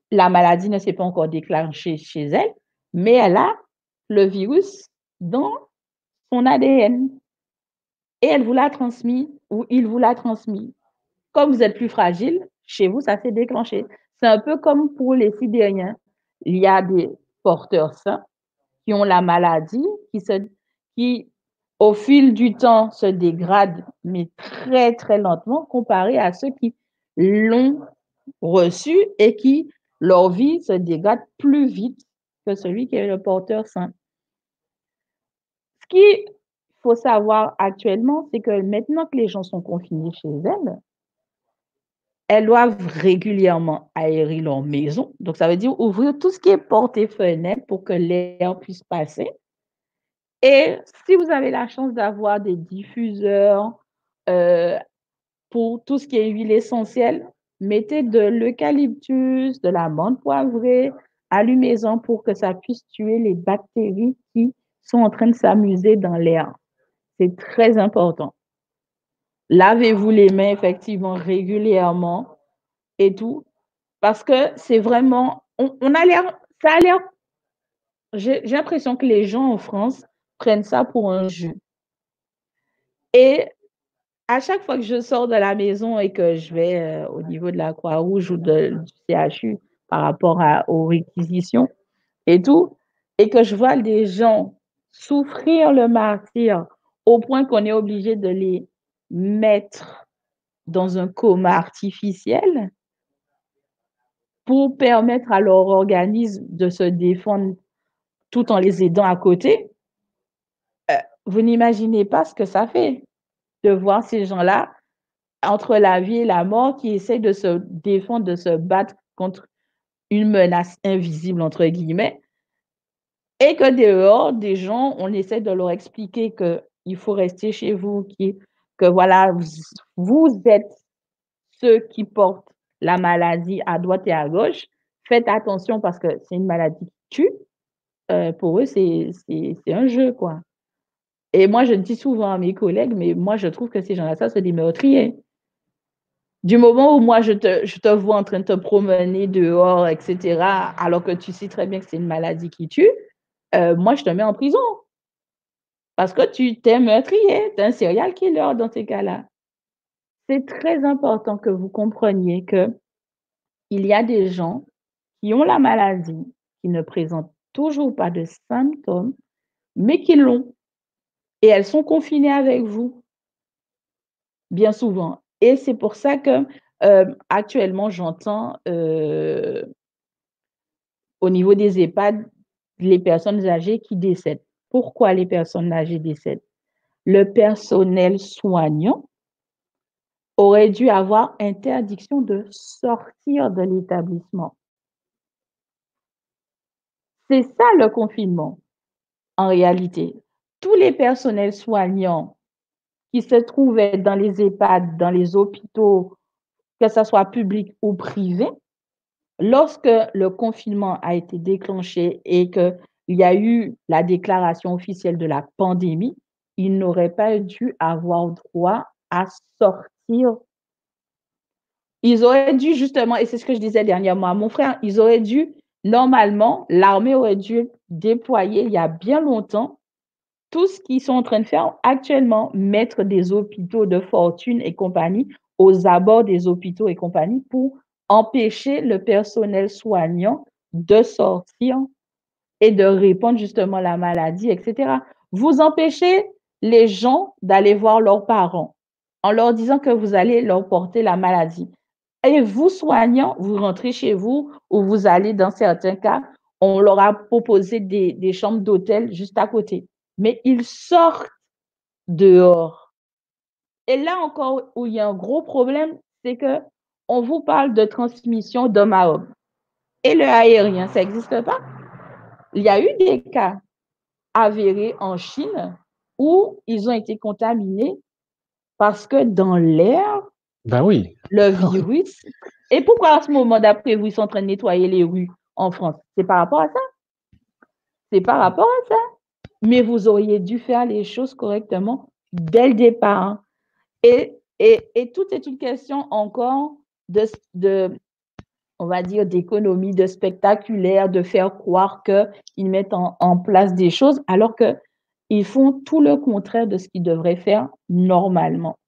La maladie ne s'est pas encore déclenchée chez elle, mais elle a le virus dans son ADN. Et elle vous l'a transmis ou il vous l'a transmis. Comme vous êtes plus fragile, chez vous, ça s'est déclenché. C'est un peu comme pour les sidériens. Il y a des porteurs sains qui ont la maladie, qui, se, qui au fil du temps se dégradent, mais très, très lentement, comparé à ceux qui l'ont reçu et qui leur vie se dégrade plus vite que celui qui est le porteur sain. Ce qu'il faut savoir actuellement, c'est que maintenant que les gens sont confinés chez elles, elles doivent régulièrement aérer leur maison. Donc, ça veut dire ouvrir tout ce qui est porte et fenêtre pour que l'air puisse passer. Et si vous avez la chance d'avoir des diffuseurs euh, pour tout ce qui est huile essentielle, mettez de l'eucalyptus, de la menthe poivrée, allumez-en pour que ça puisse tuer les bactéries qui sont en train de s'amuser dans l'air. C'est très important. Lavez-vous les mains effectivement régulièrement et tout, parce que c'est vraiment, on, a l'air, ça a l'air, j'ai l'impression que les gens en France prennent ça pour un jeu. Et à chaque fois que je sors de la maison et que je vais euh, au niveau de la Croix-Rouge ou de, du CHU par rapport aux réquisitions et tout, et que je vois des gens souffrir le martyr au point qu'on est obligé de les mettre dans un coma artificiel pour permettre à leur organisme de se défendre tout en les aidant à côté, euh, vous n'imaginez pas ce que ça fait de voir ces gens-là entre la vie et la mort qui essaient de se défendre, de se battre contre une menace invisible, entre guillemets, et que dehors, des gens, on essaie de leur expliquer qu'il faut rester chez vous, que voilà, vous êtes ceux qui portent la maladie à droite et à gauche. Faites attention parce que c'est une maladie qui tue. Euh, pour eux, c'est un jeu, quoi. Et moi, je dis souvent à mes collègues, mais moi, je trouve que ces gens-là, ça, c'est des meurtriers. Du moment où moi, je te, je te vois en train de te promener dehors, etc., alors que tu sais très bien que c'est une maladie qui tue, euh, moi, je te mets en prison. Parce que tu t'es meurtrier, tu es un serial killer dans ces cas-là. C'est très important que vous compreniez que il y a des gens qui ont la maladie, qui ne présentent toujours pas de symptômes, mais qui l'ont. Et elles sont confinées avec vous, bien souvent. Et c'est pour ça que euh, actuellement, j'entends euh, au niveau des EHPAD les personnes âgées qui décèdent. Pourquoi les personnes âgées décèdent? Le personnel soignant aurait dû avoir interdiction de sortir de l'établissement. C'est ça le confinement, en réalité. Tous les personnels soignants qui se trouvaient dans les EHPAD, dans les hôpitaux, que ce soit public ou privé, lorsque le confinement a été déclenché et qu'il y a eu la déclaration officielle de la pandémie, ils n'auraient pas dû avoir droit à sortir. Ils auraient dû justement, et c'est ce que je disais dernièrement à mon frère, ils auraient dû, normalement, l'armée aurait dû déployer il y a bien longtemps tout ce qu'ils sont en train de faire actuellement, mettre des hôpitaux de fortune et compagnie aux abords des hôpitaux et compagnie pour empêcher le personnel soignant de sortir et de répondre justement la maladie, etc. Vous empêchez les gens d'aller voir leurs parents en leur disant que vous allez leur porter la maladie. Et vous, soignants, vous rentrez chez vous ou vous allez, dans certains cas, on leur a proposé des, des chambres d'hôtel juste à côté mais ils sortent dehors. Et là encore, où il y a un gros problème, c'est que on vous parle de transmission d'homme à homme. Et le aérien, ça n'existe pas? Il y a eu des cas avérés en Chine où ils ont été contaminés parce que dans l'air, ben oui. le virus. Et pourquoi à ce moment d'après, vous sont en train de nettoyer les rues en France? C'est par rapport à ça? C'est par rapport à ça? Mais vous auriez dû faire les choses correctement dès le départ. Et, et, et tout est une question encore de, de on va dire, d'économie, de spectaculaire, de faire croire qu'ils mettent en, place des choses alors qu'ils font tout le contraire de ce qu'ils devraient faire normalement.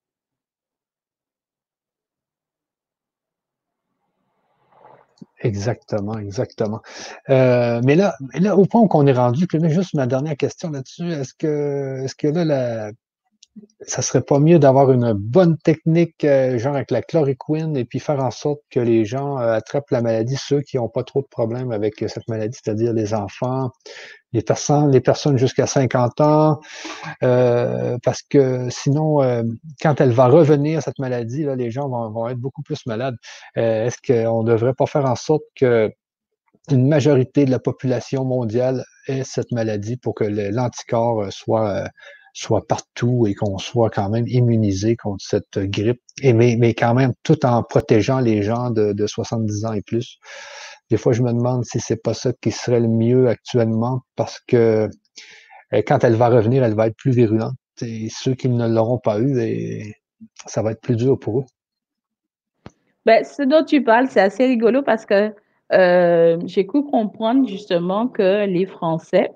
Exactement, exactement. Euh, mais là, au point qu'on est rendu, juste ma dernière question là-dessus, est-ce que, est-ce que là, la, ça serait pas mieux d'avoir une bonne technique, euh, genre avec la chloroquine, et puis faire en sorte que les gens euh, attrapent la maladie, ceux qui n'ont pas trop de problèmes avec cette maladie, c'est-à-dire les enfants, les personnes, les personnes jusqu'à 50 ans, euh, parce que sinon, quand elle va revenir, cette maladie, là, les gens vont, être beaucoup plus malades. Est-ce qu'on ne devrait pas faire en sorte que une majorité de la population mondiale ait cette maladie pour que l'anticorps soit soit partout et qu'on soit quand même immunisé contre cette grippe, et mais, mais quand même tout en protégeant les gens de, de 70 ans et plus. Des fois, je me demande si c'est pas ça qui serait le mieux actuellement parce que euh, quand elle va revenir, elle va être plus virulente et ceux qui ne l'auront pas eu, et ça va être plus dur pour eux. Ben, ce dont tu parles, c'est assez rigolo parce que euh, j'ai cru comprendre justement que les Français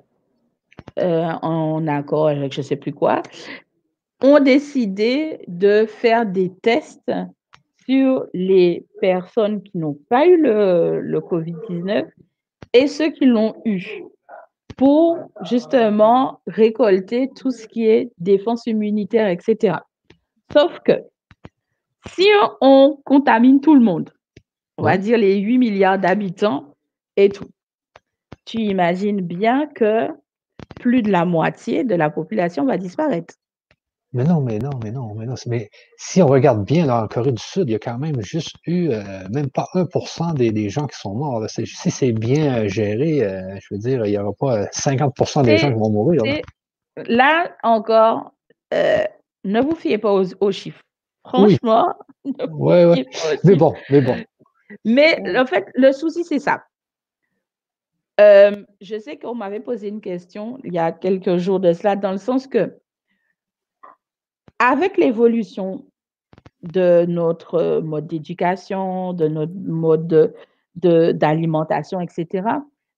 euh, en accord avec je ne sais plus quoi, ont décidé de faire des tests sur les personnes qui n'ont pas eu le, le COVID-19 et ceux qui l'ont eu pour justement récolter tout ce qui est défense immunitaire, etc. Sauf que si on contamine tout le monde, on va dire les 8 milliards d'habitants et tout, tu imagines bien que plus de la moitié de la population va disparaître. Mais non, mais non, mais non, mais non. Mais si on regarde bien, là, en Corée du Sud, il y a quand même juste eu euh, même pas 1% des, des, gens qui sont morts. Si c'est bien euh, géré, euh, je veux dire, il n'y aura pas 50% des gens qui vont mourir. Là, encore, ne vous fiez pas aux, chiffres. Franchement. *laughs* Oui, ouais, ouais. Mais bon, mais bon. Mais en fait, le souci, c'est ça. Euh, je sais qu'on m'avait posé une question il y a quelques jours de cela, dans le sens que, avec l'évolution de notre mode d'éducation, de notre mode d'alimentation, etc.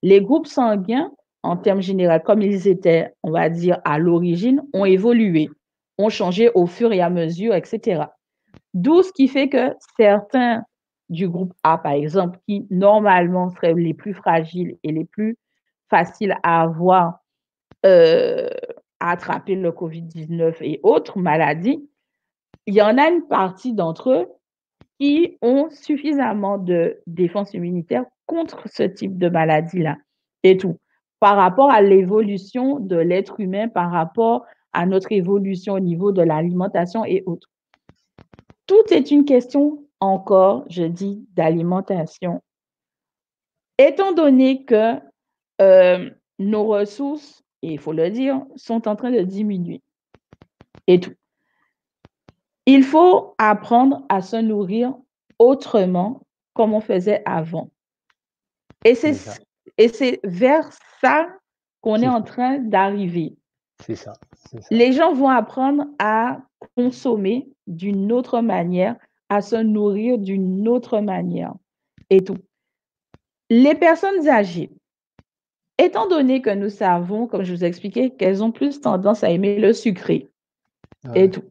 Les groupes sanguins, en termes généraux, comme ils étaient, on va dire, à l'origine, ont évolué, ont changé au fur et à mesure, etc. D'où ce qui fait que certains du groupe A, par exemple, qui normalement seraient les plus fragiles et les plus faciles à avoir, euh, à le COVID-19 et autres maladies, il y en a une partie d'entre eux qui ont suffisamment de défense immunitaire contre ce type de maladie-là et tout, par rapport à l'évolution de l'être humain, par rapport à notre évolution au niveau de l'alimentation et autres. Tout est une question encore, je dis, d'alimentation. Étant donné que euh, nos ressources, et il faut le dire, sont en train de diminuer et tout. Il faut apprendre à se nourrir autrement comme on faisait avant. Et c'est vers ça qu'on est, en train d'arriver. C'est ça, Les gens vont apprendre à consommer d'une autre manière, à se nourrir d'une autre manière et tout. Les personnes âgées, étant donné que nous savons, comme je vous ai expliqué, qu'elles ont plus tendance à aimer le sucré et tout,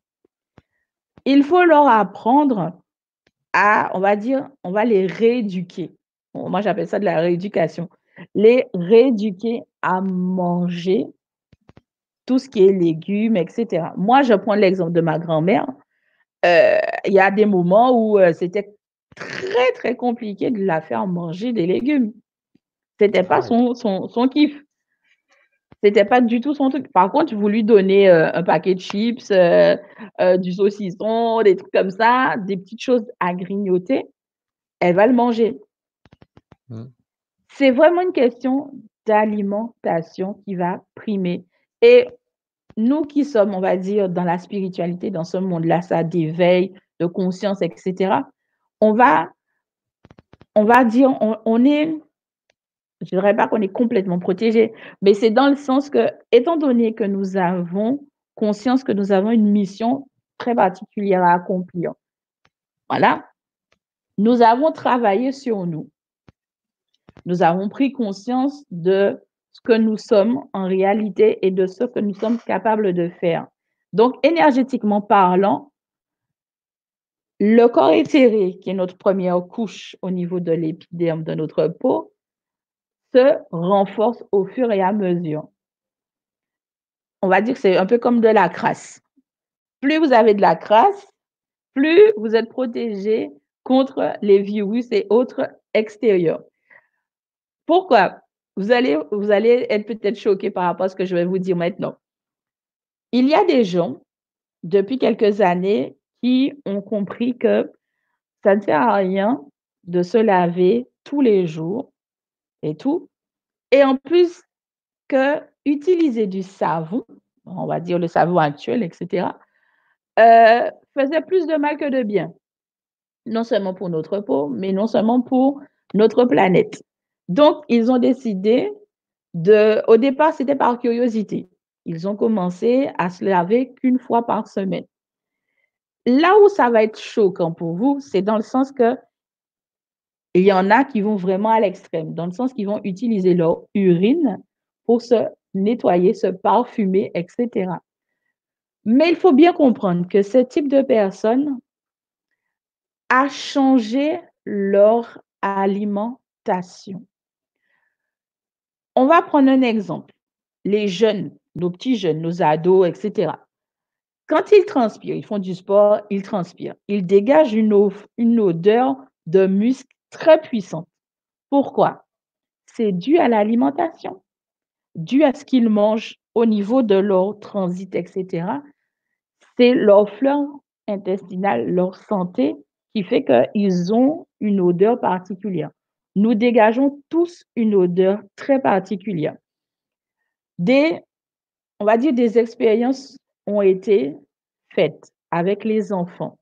il faut leur apprendre à, on va dire, on va les rééduquer. moi, j'appelle ça de la rééducation. Les rééduquer à manger tout ce qui est légumes, etc. Moi, je prends l'exemple de ma grand-mère. Euh, il y a des moments où euh, c'était très, très compliqué de la faire manger des légumes. C'était pas son, son, son kiff. C'était pas du tout son truc. Par contre, vous lui donnez euh, un paquet de chips, du saucisson, des trucs comme ça, des petites choses à grignoter, elle va le manger. Mmh. C'est vraiment une question d'alimentation qui va primer. Et nous qui sommes, on va dire, dans la spiritualité, dans ce monde-là, ça d'éveil, de conscience, etc., on va, on va dire, on, est, je ne dirais pas qu'on est complètement protégé, mais c'est dans le sens que, étant donné que nous avons conscience que nous avons une mission très particulière à accomplir, voilà, nous avons travaillé sur nous. Nous avons pris conscience de ce que nous sommes en réalité et de ce que nous sommes capables de faire. Donc, énergétiquement parlant, le corps éthéré, qui est notre première couche au niveau de l'épiderme de notre peau, se renforce au fur et à mesure. On va dire que c'est un peu comme de la crasse. Plus vous avez de la crasse, plus vous êtes protégé contre les virus et autres extérieurs. Pourquoi? Vous allez, être peut-être choqué par rapport à ce que je vais vous dire maintenant. Il y a des gens, depuis quelques années, qui ont compris que ça ne sert à rien de se laver tous les jours et tout. Et en plus que utiliser du savon, on va dire le savon actuel, etc., euh, faisait plus de mal que de bien. Non seulement pour notre peau, mais non seulement pour notre planète. Donc, ils ont décidé de, au départ, c'était par curiosité. Ils ont commencé à se laver qu'une fois par semaine. Là où ça va être choquant pour vous, c'est dans le sens que il y en a qui vont vraiment à l'extrême, dans le sens qu'ils vont utiliser leur urine pour se nettoyer, se parfumer, etc. Mais il faut bien comprendre que ce type de personne a changé leur alimentation. On va prendre un exemple. Les jeunes, nos petits jeunes, nos ados, etc. Quand ils transpirent, ils font du sport, ils transpirent. Ils dégagent une, odeur de muscle très puissante. Pourquoi? C'est dû à l'alimentation, dû à ce qu'ils mangent au niveau de leur transit, etc. C'est leur fleur intestinale, leur santé qui fait qu'ils ont une odeur particulière nous dégageons tous une odeur très particulière. Des, on va dire, des expériences ont été faites avec les enfants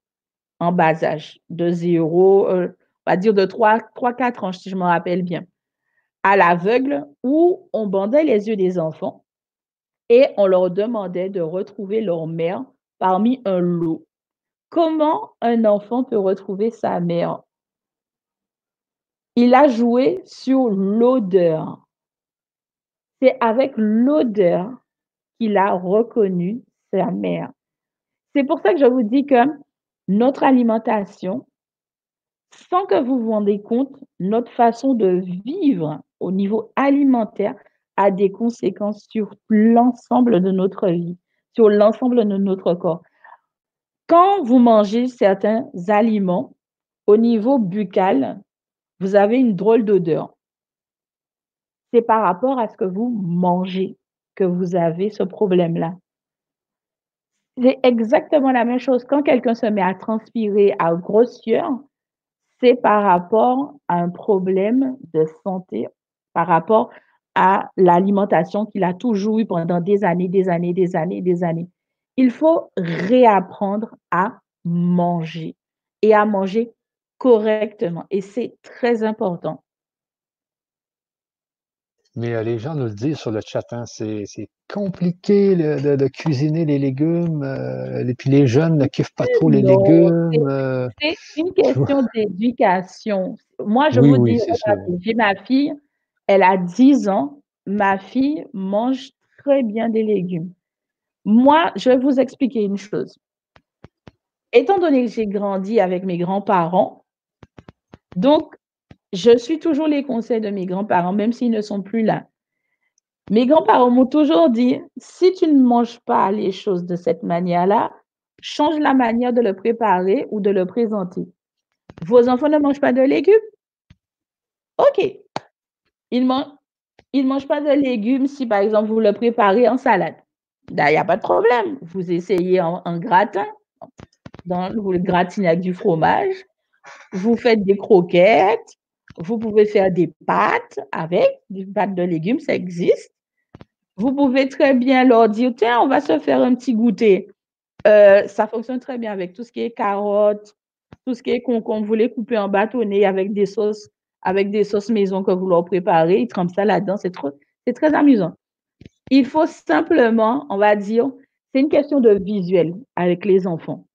en bas âge, de 0, euh, on va dire de 3, 3, 4 ans, si je me rappelle bien, à l'aveugle, où on bandait les yeux des enfants et on leur demandait de retrouver leur mère parmi un lot. comment un enfant peut retrouver sa mère Il a joué sur l'odeur. C'est avec l'odeur qu'il a reconnu sa mère. C'est pour ça que je vous dis que notre alimentation, sans que vous vous rendiez compte, notre façon de vivre au niveau alimentaire a des conséquences sur l'ensemble de notre vie, sur l'ensemble de notre corps. Quand vous mangez certains aliments, au niveau buccal, vous avez une drôle d'odeur. C'est par rapport à ce que vous mangez que vous avez ce problème-là. C'est exactement la même chose. Quand quelqu'un se met à transpirer à grosseur, c'est par rapport à un problème de santé, par rapport à l'alimentation qu'il a toujours eu pendant des années, des années, des années, des années. Il faut réapprendre à manger et à manger correctement. Et c'est très important. Mais euh, les gens nous le disent sur le chat, hein, c'est compliqué de, cuisiner les légumes, et euh, puis les jeunes ne kiffent pas trop les légumes. Euh. C'est une question d'éducation. Moi, je vous dis, j'ai ma fille, elle a 10 ans, ma fille mange très bien des légumes. Moi, je vais vous expliquer une chose. Étant donné que j'ai grandi avec mes grands-parents, donc je suis toujours les conseils de mes grands-parents, même s'ils ne sont plus là. Mes grands-parents m'ont toujours dit, si tu ne manges pas les choses de cette manière-là, change la manière de le préparer ou de le présenter. Vos enfants ne mangent pas de légumes? OK. Ils ne mangent, pas de légumes si, par exemple, vous le préparez en salade. Il n'y a pas de problème. Vous essayez en, gratin, vous le gratinez avec du fromage, vous faites des croquettes, vous pouvez faire des pâtes avec des pâtes de légumes, ça existe. Vous pouvez très bien leur dire, tiens, on va se faire un petit goûter. Euh, ça fonctionne très bien avec tout ce qui est carottes, tout ce qui est concombre. Vous les coupez en bâtonnets avec des sauces, avec des sauces maison que vous leur préparez. Ils trempent ça là-dedans. C'est c'est très amusant. Il faut simplement, on va dire, c'est une question de visuel avec les enfants.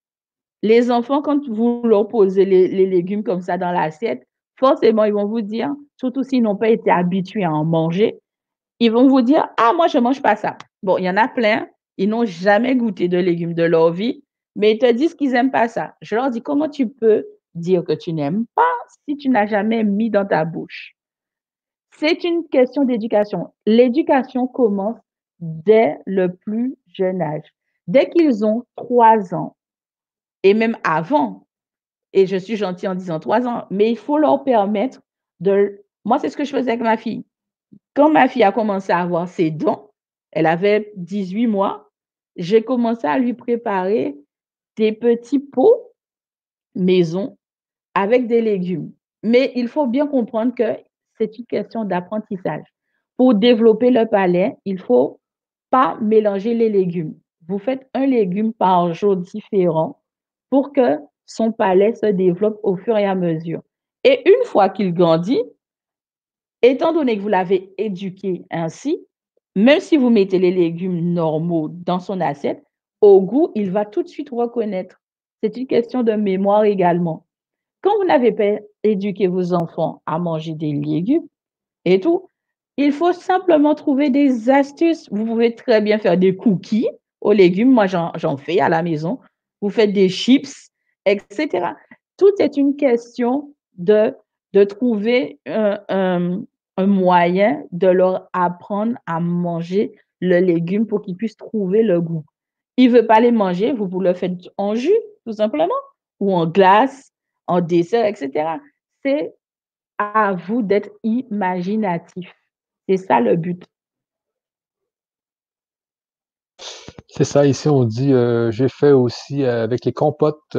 Les enfants, quand vous leur posez les, légumes comme ça dans l'assiette, forcément, ils vont vous dire, surtout s'ils n'ont pas été habitués à en manger, ils vont vous dire, ah, moi, je ne mange pas ça. Bon, il y en a plein, ils n'ont jamais goûté de légumes de leur vie, mais ils te disent qu'ils n'aiment pas ça. Je leur dis, comment tu peux dire que tu n'aimes pas si tu n'as jamais mis dans ta bouche? C'est une question d'éducation. L'éducation commence dès le plus jeune âge. Dès qu'ils ont trois ans, et même avant, et je suis gentille en disant trois ans, mais il faut leur permettre de... Moi, c'est ce que je faisais avec ma fille. Quand ma fille a commencé à avoir ses dents, elle avait 18 mois, j'ai commencé à lui préparer des petits pots maison avec des légumes. Mais il faut bien comprendre que c'est une question d'apprentissage. Pour développer le palais, il ne faut pas mélanger les légumes. Vous faites un légume par jour différent pour que son palais se développe au fur et à mesure. Et une fois qu'il grandit, étant donné que vous l'avez éduqué ainsi, même si vous mettez les légumes normaux dans son assiette, au goût, il va tout de suite reconnaître. C'est une question de mémoire également. Quand vous n'avez pas éduqué vos enfants à manger des légumes et tout, il faut simplement trouver des astuces. Vous pouvez très bien faire des cookies aux légumes. Moi, j'en fais à la maison. Vous faites des chips etc. Tout est une question de, de trouver un, moyen de leur apprendre à manger le légume pour qu'ils puissent trouver le goût. Ils ne veulent pas les manger, vous, vous le faites en jus, tout simplement, ou en glace, en dessert, etc. C'est à vous d'être imaginatif. C'est ça le but. C'est ça, ici on dit, euh, j'ai fait aussi euh, avec les compotes,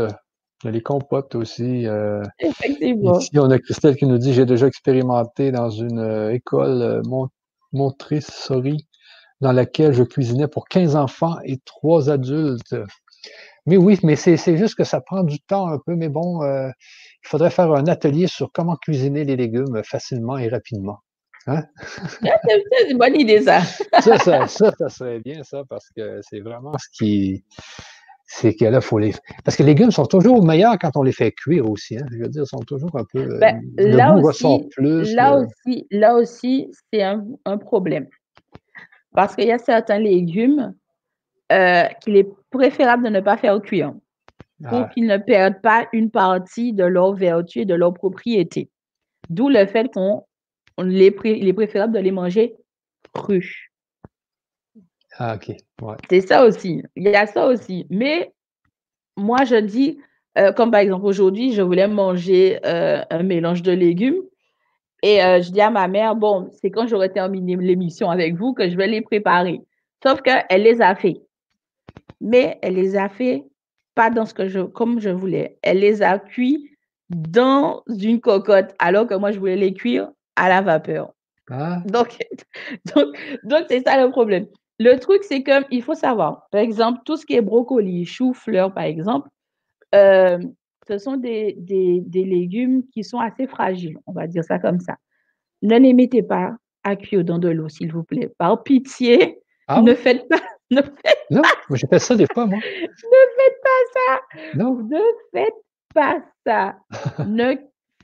a les compotes aussi. Euh, Effectivement. Ici, on a Christelle qui nous dit J'ai déjà expérimenté dans une euh, école euh, Montessori dans laquelle je cuisinais pour 15 enfants et 3 adultes. Mais oui, mais c'est juste que ça prend du temps un peu, mais bon, il faudrait faire un atelier sur comment cuisiner les légumes facilement et rapidement. Hein? Ah, c'est une bonne idée, ça. *laughs* ça, ça, ça, ça serait bien, ça, parce que c'est vraiment ce qui c'est que là, il faut les. Parce que les légumes sont toujours meilleurs quand on les fait cuire aussi. Hein. Je veux dire, ils sont toujours un peu. Ben, là, aussi, plus, là, aussi, là aussi, c'est un, problème. Parce qu'il y a certains légumes euh, qu'il est préférable de ne pas faire cuire pour ah. qu'ils ne perdent pas une partie de leur vertu et de leur propriété. D'où le fait qu'on les il est préférable de les manger crus. Ah, OK. C'est ça aussi. Il y a ça aussi. Mais moi, je dis, euh, comme par exemple aujourd'hui, je voulais manger euh, un mélange de légumes. Et euh, je dis à ma mère, bon, c'est quand j'aurai terminé l'émission avec vous que je vais les préparer. Sauf qu'elle les a fait. Mais elle les a fait pas dans ce que je, comme je voulais. Elle les a cuits dans une cocotte, alors que moi, je voulais les cuire à la vapeur. Ah. Donc, *laughs* donc, donc c'est ça le problème. Le truc, c'est qu'il faut savoir, par exemple, tout ce qui est brocoli, chou, fleurs, par exemple, euh, ce sont des, des, légumes qui sont assez fragiles, on va dire ça comme ça. Ne les mettez pas à cuire dans de l'eau, s'il vous plaît. Par pitié, ah ne faites pas. *laughs* Ne faites non, j'ai fait ça des fois, moi. *laughs* ne faites pas ça. Non. Ne faites pas ça. ne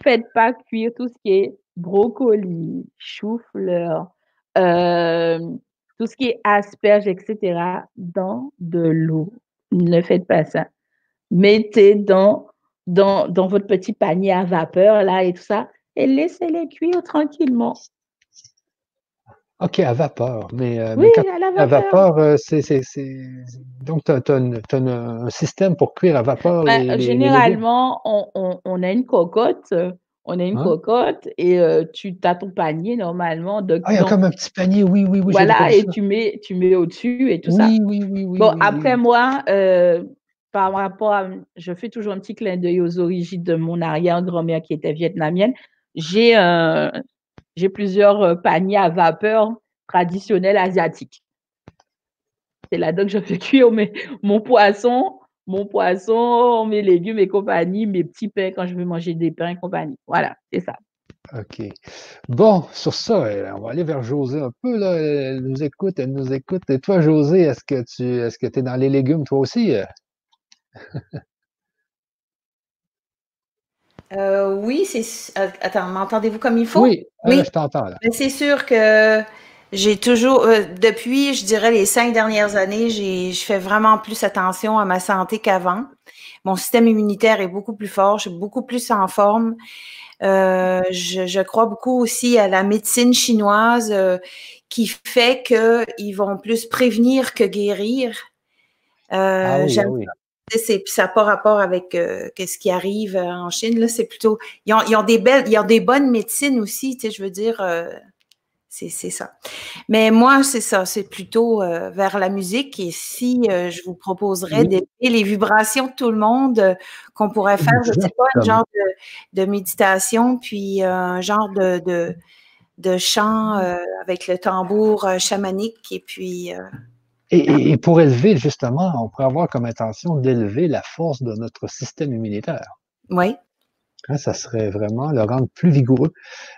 faites pas cuire tout ce qui est brocoli, chou-fleur, euh, tout ce qui est asperges, etc., dans de l'eau. Ne faites pas ça. Mettez dans, dans, dans votre petit panier à vapeur, là, et tout ça, et laissez-les cuire tranquillement. OK, à vapeur. Mais, euh, oui, à, vapeur. Euh, c'est, Donc, tu as, un, système pour cuire à vapeur. Ben, généralement, on, on, a une cocotte on a une hein? cocotte et tu as ton panier normalement. De, ah, il y a comme un petit panier, oui, oui, oui. Voilà, et tu mets, tu mets au-dessus et tout ça. Oui, oui, oui. Bon, après moi, par rapport à. Je fais toujours un petit clin d'œil aux origines de mon arrière-grand-mère qui était vietnamienne. J'ai j'ai plusieurs paniers à vapeur traditionnels asiatiques. C'est là-dedans que je fais cuire mon poisson mon poisson, mes légumes et compagnie, mes petits pains quand je veux manger des pains et compagnie. Voilà, c'est ça. OK. Bon, sur ça, euh, on va aller vers José un peu. Là. Elle nous écoute, elle nous écoute. Et toi, José, est-ce que tu est-ce que es dans les légumes, toi aussi? *laughs* Euh, oui, c'est. Attends, m'entendez-vous comme il faut? Oui, oui. je t'entends. C'est sûr que j'ai toujours, euh, depuis, je dirais, les cinq dernières années, j'ai, je fais vraiment plus attention à ma santé qu'avant. Mon système immunitaire est beaucoup plus fort, je suis beaucoup plus en forme. Euh, je, je, crois beaucoup aussi à la médecine chinoise euh, qui fait qu'ils vont plus prévenir que guérir. Euh, ah oui, ah oui. C'est, ça n'a pas rapport avec ce qui arrive en Chine. Là, c'est plutôt. Ils ont, ils ont, des belles, ils ont des bonnes médecines aussi, tu sais, je veux dire c'est ça. Mais moi, c'est ça, c'est plutôt euh, vers la musique. Et si euh, je vous proposerais d'élever les vibrations de tout le monde, euh, qu'on pourrait faire, je ne sais pas, un genre de, méditation, puis un genre de, de, de chant avec le tambour chamanique. Et puis. Et, et, pour élever, justement, on pourrait avoir comme intention d'élever la force de notre système immunitaire. Oui. Hein, ça serait vraiment le rendre plus vigoureux.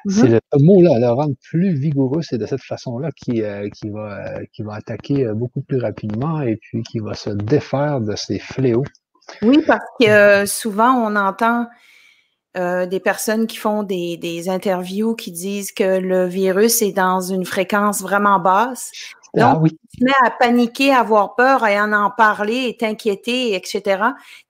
C'est le mot-là, le rendre plus vigoureux, c'est de cette façon-là qui, euh, qui, va, euh, qui va attaquer euh, beaucoup plus rapidement et puis qui va se défaire de ces fléaux. Oui, parce que souvent on entend des personnes qui font des, des, interviews qui disent que le virus est dans une fréquence vraiment basse. Ah Donc, tu te mets à paniquer, à avoir peur, à en, parler, et t'inquiéter, etc.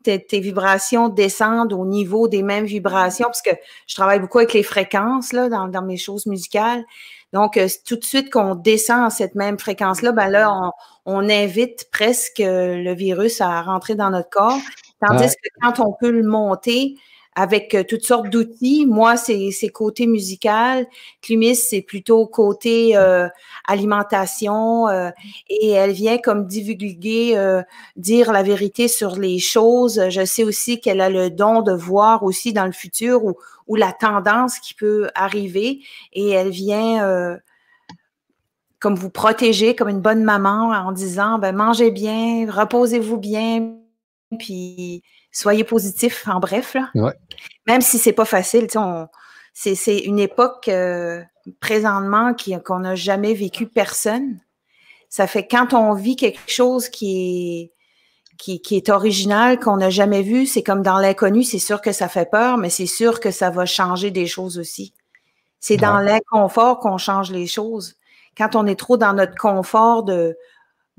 Tes, vibrations descendent au niveau des mêmes vibrations, parce que je travaille beaucoup avec les fréquences là, dans, dans mes choses musicales. Donc, euh, tout de suite qu'on descend à cette même fréquence-là, ben là, on, on, invite presque le virus à rentrer dans notre corps. Tandis que quand on peut le monter, avec euh, toutes sortes d'outils. Moi, c'est côté musical. Clumis, c'est plutôt côté euh, alimentation. Euh, et elle vient comme divulguer, dire la vérité sur les choses. Je sais aussi qu'elle a le don de voir aussi dans le futur ou, ou la tendance qui peut arriver. Et elle vient comme vous protéger comme une bonne maman en disant ben, mangez bien, reposez-vous bien, puis soyez positif, en bref. Là. Même si c'est pas facile, c'est une époque euh, présentement qu'on n'a jamais vécu personne. Ça fait quand on vit quelque chose qui est qui, qui est original, qu'on n'a jamais vu. C'est comme dans l'inconnu, c'est sûr que ça fait peur, mais c'est sûr que ça va changer des choses aussi. C'est dans l'inconfort qu'on change les choses. Quand on est trop dans notre confort de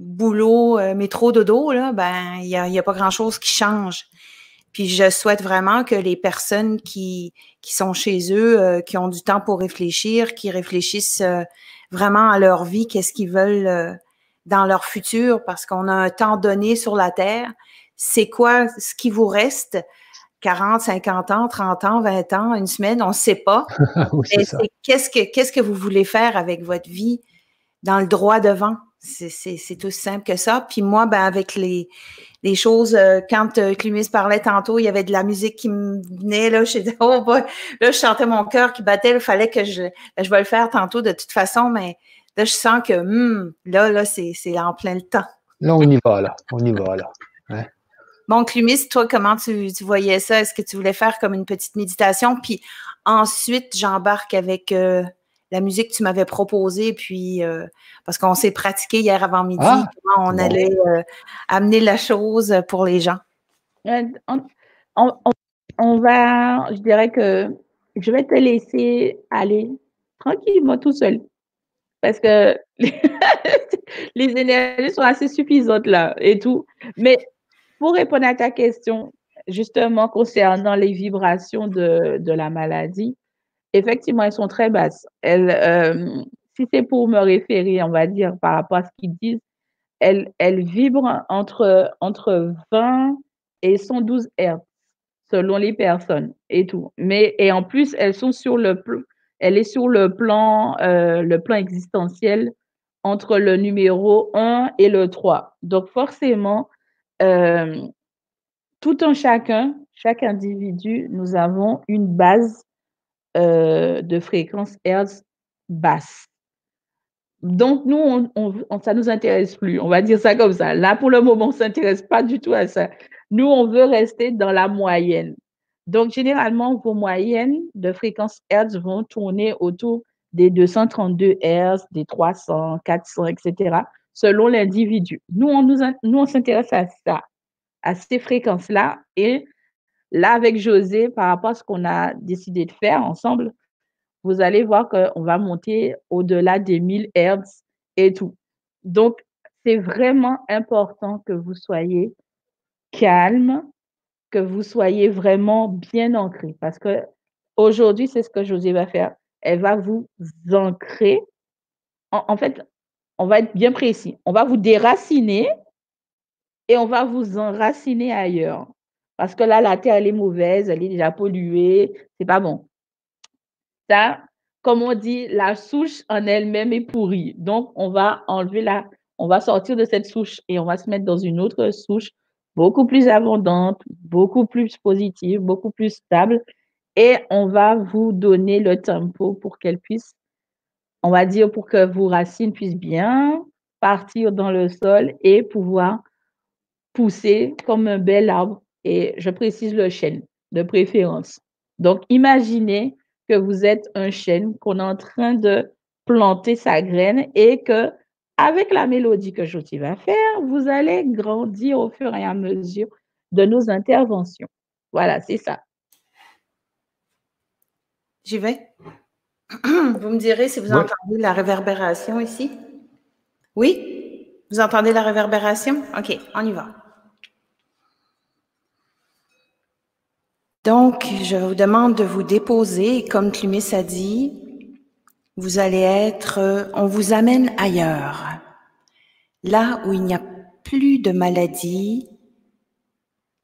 boulot, euh, métro, dodo, là, ben, il n'y a, pas grand-chose qui change. Puis je souhaite vraiment que les personnes qui, qui sont chez eux, euh, qui ont du temps pour réfléchir, qui réfléchissent euh, vraiment à leur vie, qu'est-ce qu'ils veulent dans leur futur, parce qu'on a un temps donné sur la Terre. C'est quoi ce qui vous reste? 40, 50 ans, 30 ans, 20 ans, une semaine, on ne sait pas. *laughs* qu'est-ce que qu'est-ce que vous voulez faire avec votre vie dans le droit devant? C'est tout simple que ça. Puis moi, ben, avec les, les choses, euh, quand euh, Clumis parlait tantôt, il y avait de la musique qui me venait, là, je, oh là, je sentais mon cœur qui battait, il fallait que je, ben, je vais le faire tantôt de toute façon, mais là, je sens que, hmm, là, là, c'est en plein le temps. Là, on y va, là, on y va, là. Bon, Clumis, toi, comment tu, voyais ça? Est-ce que tu voulais faire comme une petite méditation? Puis ensuite, j'embarque avec euh, la musique que tu m'avais proposée, puis euh, parce qu'on s'est pratiqué hier avant midi, ah, comment on allait euh, amener la chose pour les gens. On, va, je dirais que je vais te laisser aller tranquillement tout seul. Parce que *laughs* les énergies sont assez suffisantes là et tout. Mais pour répondre à ta question, justement concernant les vibrations de, de la maladie, effectivement, elles sont très basses. Elles, euh, si c'est pour me référer, on va dire, par rapport à ce qu'ils disent, elles, elles vibrent entre, entre 20 et 112 Hz selon les personnes et tout. Mais, et en plus, elles sont sur le elle est sur le plan, euh, le plan existentiel entre le numéro 1 et le 3. Donc, forcément, euh, tout un chacun, chaque individu, nous avons une base euh, de fréquence Hertz basse. Donc, nous, ça ne nous intéresse plus. On va dire ça comme ça. Là, pour le moment, on ne s'intéresse pas du tout à ça. Nous, on veut rester dans la moyenne. Donc, généralement, vos moyennes de fréquence Hertz vont tourner autour des 232 Hz, des 300, 400, etc selon l'individu. Nous, on, nous, on s'intéresse à ça, à ces fréquences-là. Et là, avec José, par rapport à ce qu'on a décidé de faire ensemble, vous allez voir qu'on va monter au-delà des 1000 Hz et tout. Donc, c'est vraiment important que vous soyez calme, que vous soyez vraiment bien ancré. Parce que aujourd'hui, c'est ce que José va faire. Elle va vous ancrer. en fait, on va être bien précis. On va vous déraciner et on va vous enraciner ailleurs. Parce que là, la terre, elle est mauvaise, elle est déjà polluée, c'est pas bon. Ça, comme on dit, la souche en elle-même est pourrie. Donc, on va enlever la, on va sortir de cette souche et on va se mettre dans une autre souche beaucoup plus abondante, beaucoup plus positive, beaucoup plus stable. Et on va vous donner le tempo pour qu'elle puisse on va dire, pour que vos racines puissent bien partir dans le sol et pouvoir pousser comme un bel arbre. Et je précise le chêne de préférence. Donc, imaginez que vous êtes un chêne, qu'on est en train de planter sa graine et que, avec la mélodie que Joti va faire, vous allez grandir au fur et à mesure de nos interventions. Voilà, c'est ça. J'y vais. *clears throat* Vous me direz si vous entendez la réverbération ici. Oui? Vous entendez la réverbération? OK, on y va. Donc, je vous demande de vous déposer, comme Clumis a dit, vous allez être, on vous amène ailleurs, là où il n'y a plus de maladie,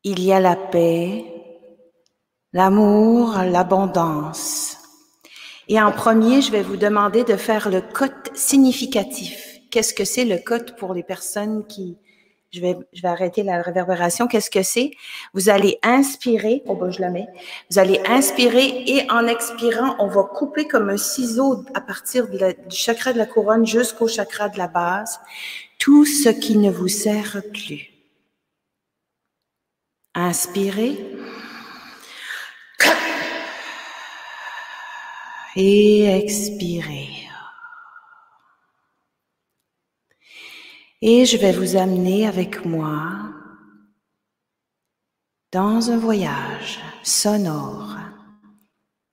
il y a la paix, l'amour, l'abondance. Et en premier, je vais vous demander de faire le cote significatif. Qu'est-ce que c'est le cote pour les personnes qui... Je vais, je vais arrêter la réverbération. Qu'est-ce que c'est? Vous allez inspirer. Oh ben, je la mets. Vous allez inspirer et en expirant, on va couper comme un ciseau à partir du chakra de la couronne jusqu'au chakra de la base tout ce qui ne vous sert plus. Inspirez. et expirez. Et je vais vous amener avec moi dans un voyage sonore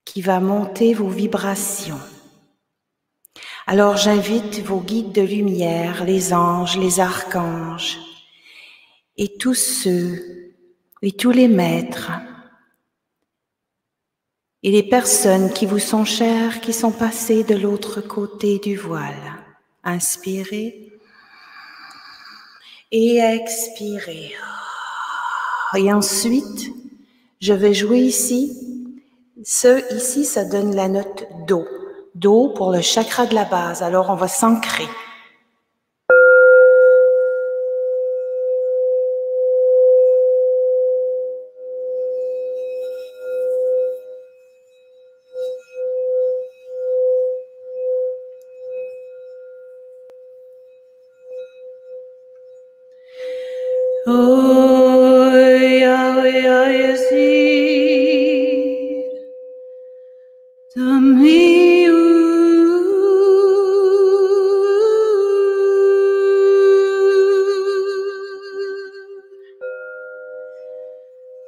qui va monter vos vibrations. Alors j'invite vos guides de lumière, les anges, les archanges, et tous ceux et tous les maîtres et les personnes qui vous sont chères, qui sont passées de l'autre côté du voile. Inspirez et expirez. Et ensuite, je vais jouer ici. Ce ici, ça donne la note Do. Do pour le chakra de la base. Alors, on va s'ancrer.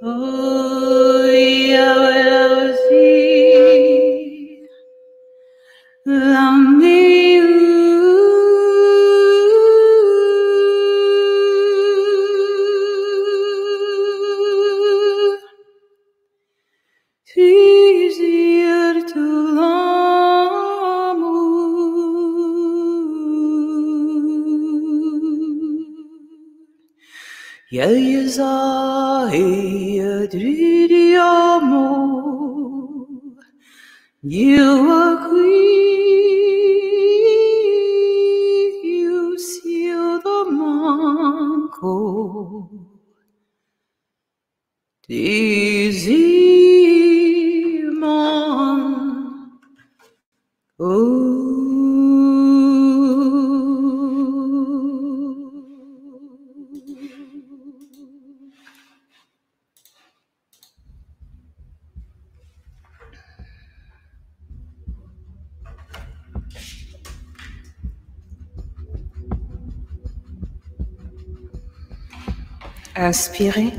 Oh. Inspirez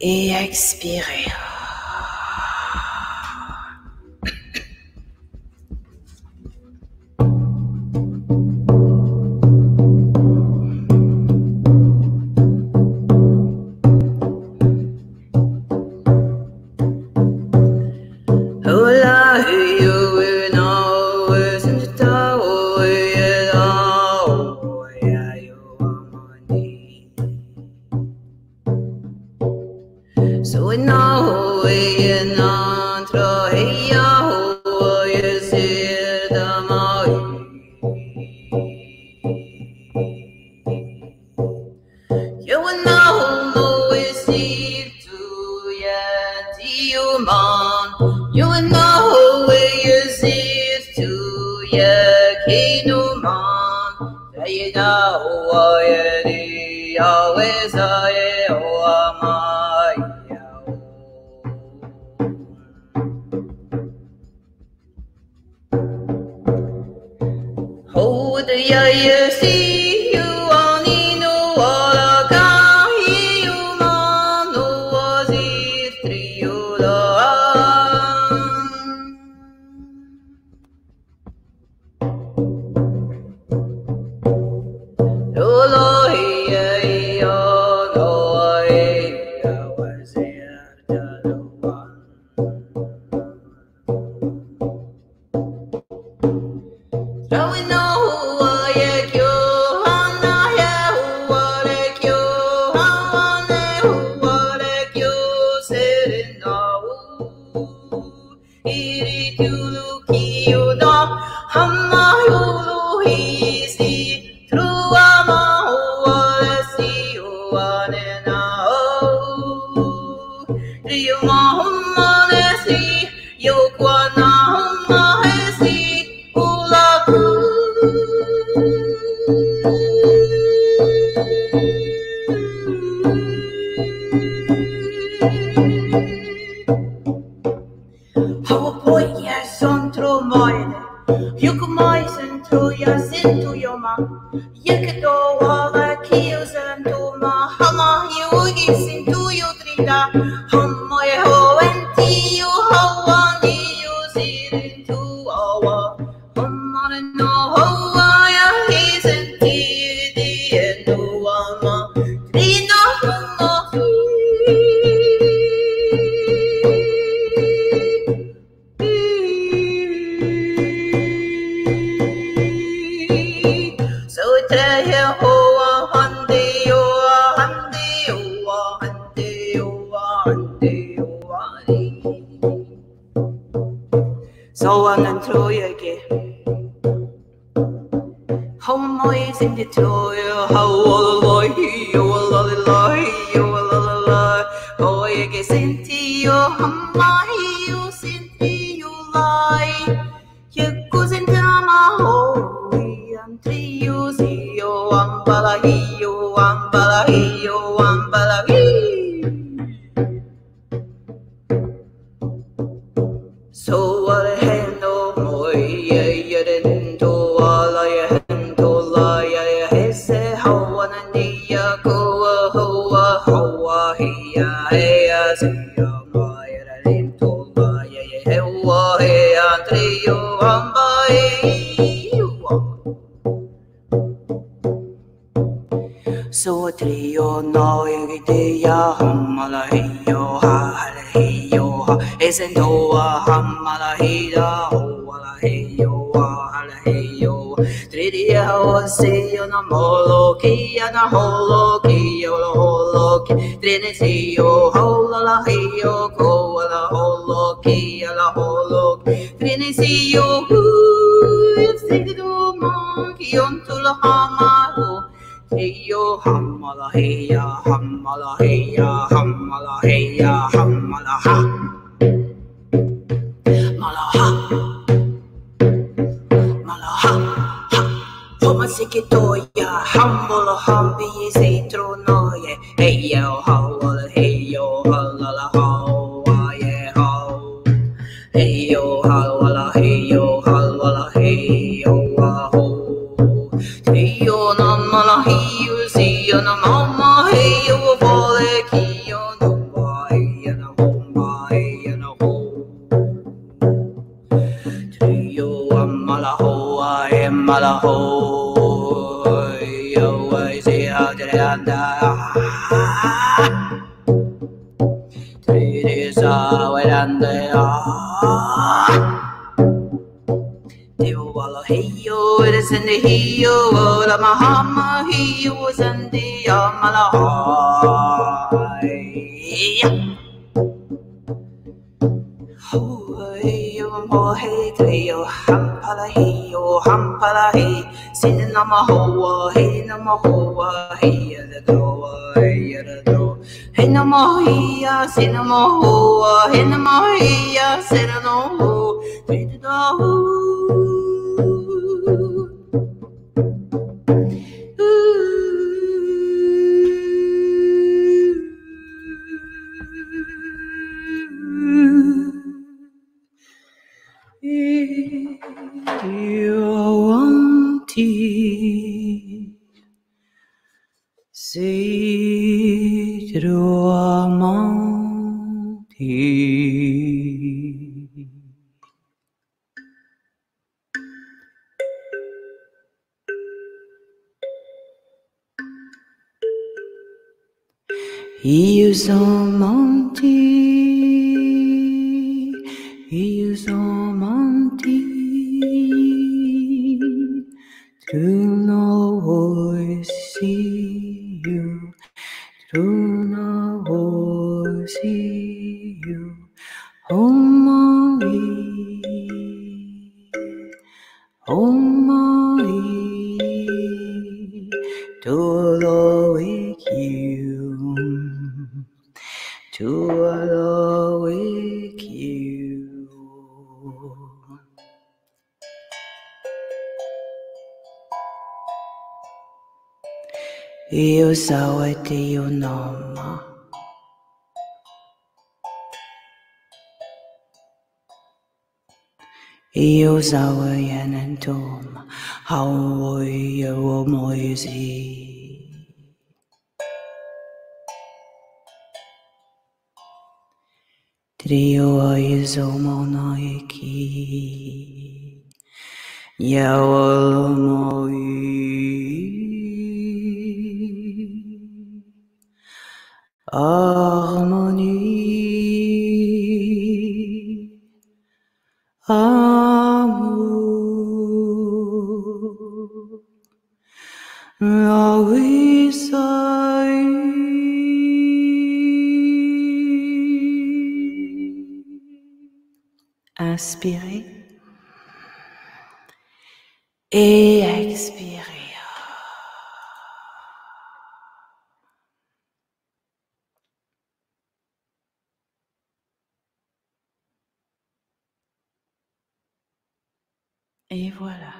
et expirez. is he o hola he o go ala holo ki ala holo trinisi o hu ifsidu monkey on to la Hey yo, ham o hamala he ya hamala hey. Ja, hammol och hambi i citronaje. Hej och hallol, La och hallala, hauaje, hau. Hej och Sitting on my whole world, hating on my whole world, hey the door, hey the door. Hey no more here, sit no more, hey no more here, sit no more, hey the door. Ils ont menti, ils ont menti. To know see you, to know see you. Oh, Usawa dio noma. Usawa yanantom. How you moisey. Trio is omonoiki. Yawolomoiki. Harmonie Amour La Inspirez. Et expirez. Et voilà.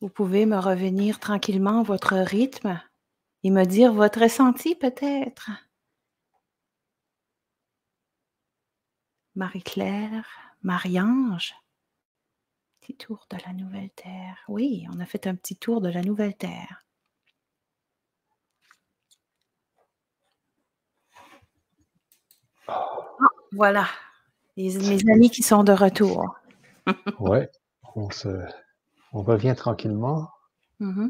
Vous pouvez me revenir tranquillement votre rythme et me dire votre ressenti peut-être. Marie-Claire, Marie-Ange, petit tour de la Nouvelle Terre. Oui, on a fait un petit tour de la Nouvelle Terre. Voilà, mes amis qui sont de retour. *laughs* oui, on, on revient tranquillement. Mm-hmm.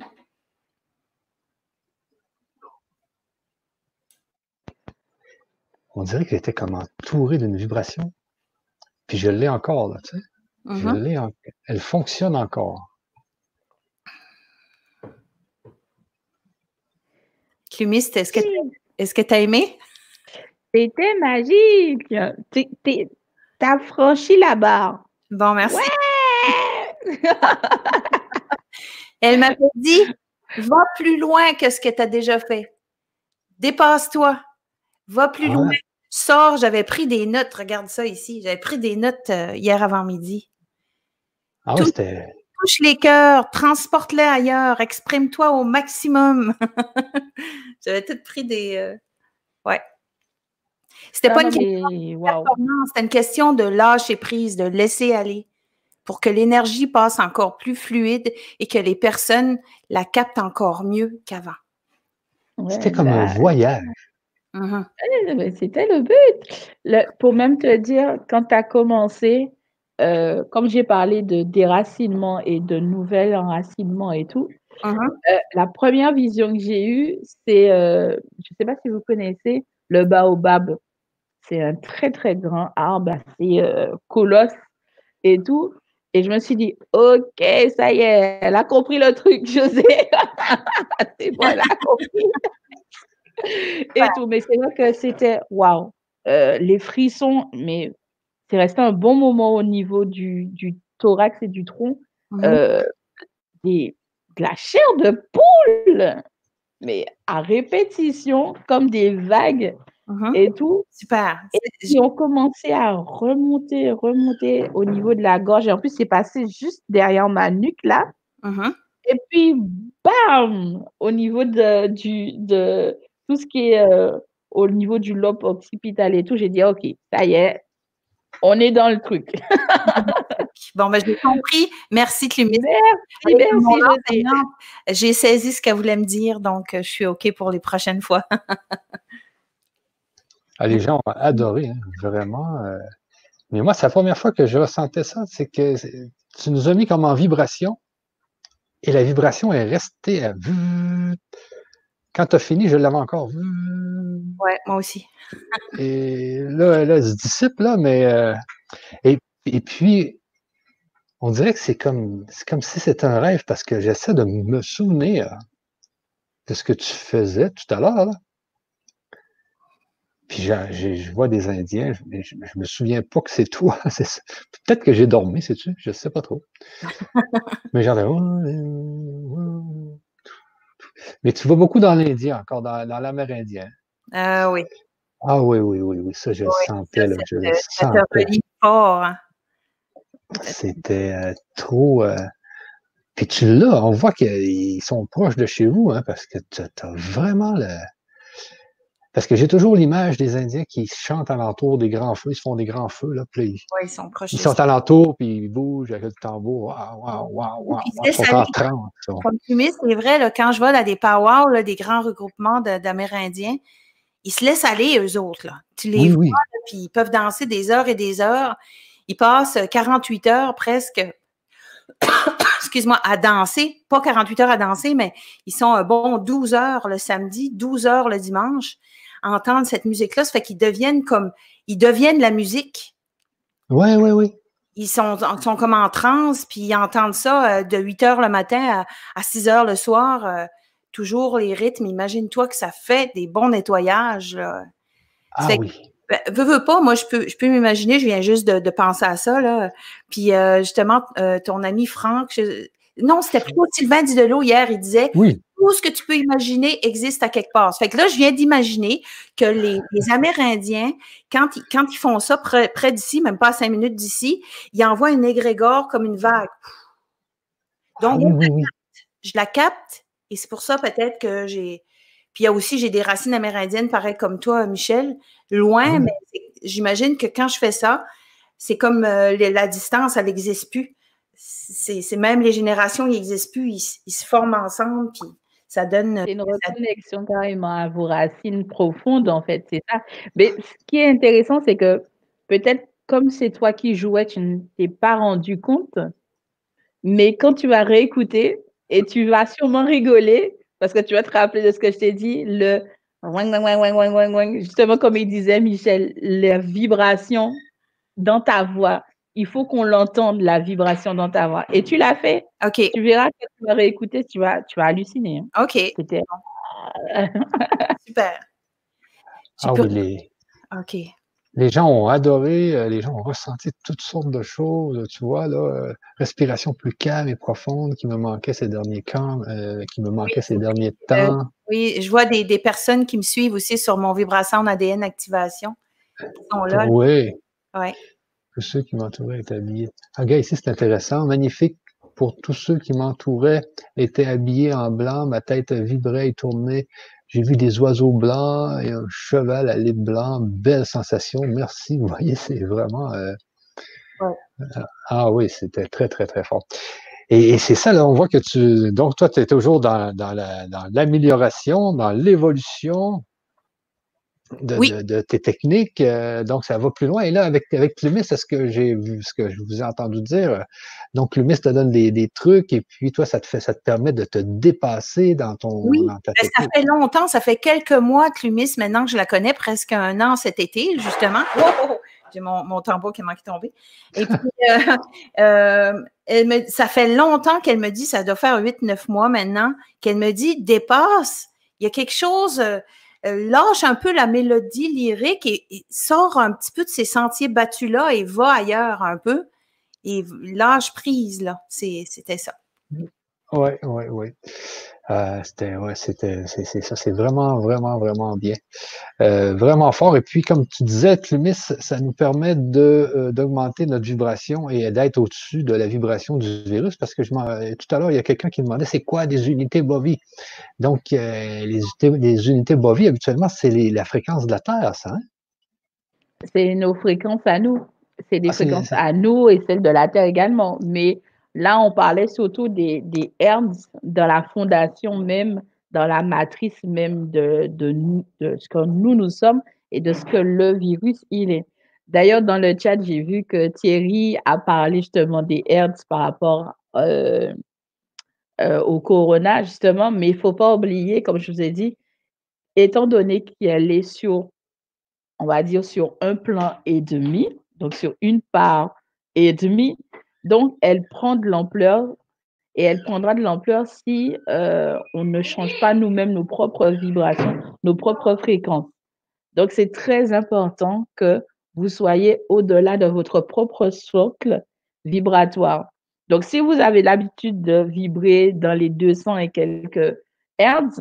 on dirait qu'elle était comme entourée d'une vibration. Puis je l'ai encore, là, tu sais. Je mm-hmm. Elle fonctionne encore. Clumiste, est-ce que est-ce que tu as aimé? C'était magique. T'as franchi la barre. Bon, merci. *laughs* Elle m'avait dit va plus loin que ce que tu as déjà fait. Dépasse-toi. Va plus loin. Sors, j'avais pris des notes. Regarde ça ici. J'avais pris des notes euh, hier avant-midi. Ah oui, c'était. Touche les cœurs, transporte-les ailleurs, exprime-toi au maximum. *laughs* j'avais tout pris des. Euh, ouais. C'était pas une question de c'était une question de lâcher prise, de laisser aller pour que l'énergie passe encore plus fluide et que les personnes la captent encore mieux qu'avant. C'était comme un ben, voyage. C'était le but. pour même te dire, quand tu as commencé, euh, comme j'ai parlé de déracinement et de nouvel enracinement et tout, euh, la première vision que j'ai eue, c'est, euh, je ne sais pas si vous connaissez, le baobab. C'est un très, très grand arbre assez colosse et tout. Et je me suis dit, OK, ça y est, elle a compris le truc, *laughs* José. *laughs* c'est bon, elle a compris. et tout. Mais c'est vrai que c'était, waouh, euh, les frissons, mais c'est resté un bon moment au niveau du, du thorax et du tronc. Mmh euh, des, de la chair de poule, mais à répétition, comme des vagues. Mmh et tout. Super. Et ils ont commencé à remonter, remonter au niveau de la gorge. Et en plus, c'est passé juste derrière ma nuque, là. Mmh et puis, bam, au niveau de, du, de tout ce qui est euh, au niveau du lobe occipital et tout, j'ai dit, OK, ça y est, on est dans le truc. *laughs* bon, ben, j'ai compris. Merci, merci. J'ai saisi ce qu'elle voulait me dire, donc je suis OK pour les prochaines fois. *laughs* Ah, les gens ont adoré, hein, vraiment. Euh. Mais moi, c'est la première fois que je ressentais ça, c'est que tu nous as mis comme en vibration et la vibration est restée à... Quand tu as fini, je l'avais encore. Oui, moi aussi. *laughs* et là, elle se dissipe, là, mais. Euh, et, et, puis, on dirait que c'est comme, comme si c'était un rêve parce que j'essaie de me souvenir de ce que tu faisais tout à l'heure. Puis je vois des Indiens, je, je, me souviens pas que c'est toi. *laughs* Peut-être que j'ai dormi, sais-tu? Je sais pas trop. Mais genre, mais tu vas beaucoup dans l'Indien, encore dans, dans l'Amérindien. Ah oui. Ah oui, oui, oui, oui. Ça, je le sentais. Là, je le sentais. fort. Hein. C'était euh, trop. Euh, puis tu l'as, on voit qu'ils sont proches de chez vous, hein, parce que tu as vraiment le. Parce que j'ai toujours l'image des Indiens qui chantent alentour des grands feux, ils se font des grands feux, là, puis ils sont proches. Ils sont alentour, puis ils bougent avec le tambour. Waouh, waouh, waouh, waouh. Ils sont en c'est vrai, là, quand je vais dans des powwows, des grands regroupements d'Amérindiens, ils se laissent aller, eux autres. Là. Tu les vois, puis ils peuvent danser des heures et des heures. Ils passent 48 heures presque *coughs* excuse-moi, à danser. Pas 48 heures à danser, mais ils sont un bon 12 heures le samedi, 12 heures le dimanche entendre cette musique-là. Ça fait qu'ils deviennent comme, ils deviennent la musique. Oui, oui, oui. Ils sont, sont comme en transe, puis ils entendent ça euh, de 8 heures le matin à, 6 heures le soir, toujours les rythmes. Imagine-toi que ça fait des bons nettoyages. Ah oui. Ben, veux, veux pas, moi, je peux, je peux m'imaginer, je viens juste de, penser à ça, là. Puis, euh, justement, euh, ton ami Franck, non, c'était plutôt Sylvain Didelot hier, il disait oui. Tout ce que tu peux imaginer existe à quelque part. Fait que là, je viens d'imaginer que les, Amérindiens, quand ils, quand ils font ça près, près d'ici, même pas à cinq minutes d'ici, ils envoient une égrégore comme une vague. Donc, ah je la capte et c'est pour ça peut-être que j'ai. Puis il y a aussi, j'ai des racines amérindiennes, pareil comme toi, Michel, loin, mais j'imagine que quand je fais ça, c'est comme euh, la distance, elle n'existe plus. C'est même les générations, ils n'existent plus, ils, se forment ensemble, puis ça donne. C'est une reconnexion carrément à vos racines profondes, en fait, c'est ça. Mais ce qui est intéressant, c'est que peut-être comme c'est toi qui jouais, tu ne t'es pas rendu compte, mais quand tu vas réécouter, et tu vas sûrement rigoler parce que tu vas te rappeler de ce que je t'ai dit, le justement comme il disait Michel, la vibration dans ta voix. Il faut qu'on l'entende, la vibration dans ta voix. Et tu l'as fait. OK. Tu verras que tu vas réécouter, tu vas, tu vas halluciner. Hein. OK. *laughs* Super. Ah oui, OK les gens ont adoré, euh, les gens ont ressenti toutes sortes de choses, tu vois, là, euh, respiration plus calme et profonde qui me manquait ces derniers camps, euh, qui me manquait ces derniers temps. oui, je vois des, personnes qui me suivent aussi sur mon vibration ADN activation. Sont là. Oui. Oui. Tous ceux qui m'entouraient étaient habillés. Ah, gars, ici, c'est intéressant. Magnifique pour tous ceux qui m'entouraient étaient habillés en blanc, ma tête vibrait et tournait j'ai vu des oiseaux blancs et un cheval à l'île blanc. Belle sensation. Merci. Vous voyez, c'est vraiment. Euh, euh, ah oui, c'était très, très, très fort. Et, c'est ça, là, on voit que tu. Donc, toi, tu es toujours dans, dans l'amélioration, dans l'évolution de, tes techniques. Euh, donc, ça va plus loin. Et là, avec, avec Plumis, c'est ce que j'ai vu, ce que je vous ai entendu dire. Donc, Plumis te donne des, trucs et puis toi, ça te fait, ça te permet de te dépasser dans ton. Oui, ben, ça fait longtemps, ça fait quelques mois que Plumis, maintenant que je la connais, presque un an cet été, justement. J'ai mon, mon tambour qui est manqué tomber. Et puis, *laughs* euh, euh, elle me, ça fait longtemps qu'elle me dit, ça doit faire 8-9 mois maintenant, qu'elle me dit, dépasse. Il y a quelque chose euh, lâche un peu la mélodie lyrique et, sort un petit peu de ces sentiers battus-là et va ailleurs un peu. Et lâche prise, là. C'était ça. Oui, oui, oui. Euh, c'était, ouais, c'était, c'est, ça, c'est vraiment, vraiment, vraiment bien. Euh, vraiment fort. Et puis, comme tu disais, Clumis, ça nous permet de, euh, d'augmenter notre vibration et d'être au-dessus de la vibration du virus parce que je tout à l'heure, il y a quelqu'un qui demandait c'est quoi des unités bovies. Donc, les, unités, les unités bovies, habituellement, c'est la fréquence de la Terre, ça. Hein? C'est nos fréquences à nous. C'est des ah, fréquences à nous et celles de la Terre également. Mais Là, on parlait surtout des, des hertz dans la fondation même, dans la matrice même de, ce que nous, nous sommes et de ce que le virus, il est. D'ailleurs, dans le chat, j'ai vu que Thierry a parlé justement des hertz par rapport euh, euh, au corona, justement, mais il ne faut pas oublier, comme je vous ai dit, étant donné qu'elle est sur, on va dire, sur un plan et demi, donc sur une part et demi, donc, elle prend de l'ampleur et elle prendra de l'ampleur si euh, on ne change pas nous-mêmes nos propres vibrations, nos propres fréquences. Donc, c'est très important que vous soyez au-delà de votre propre socle vibratoire. Donc, si vous avez l'habitude de vibrer dans les 200 et quelques hertz,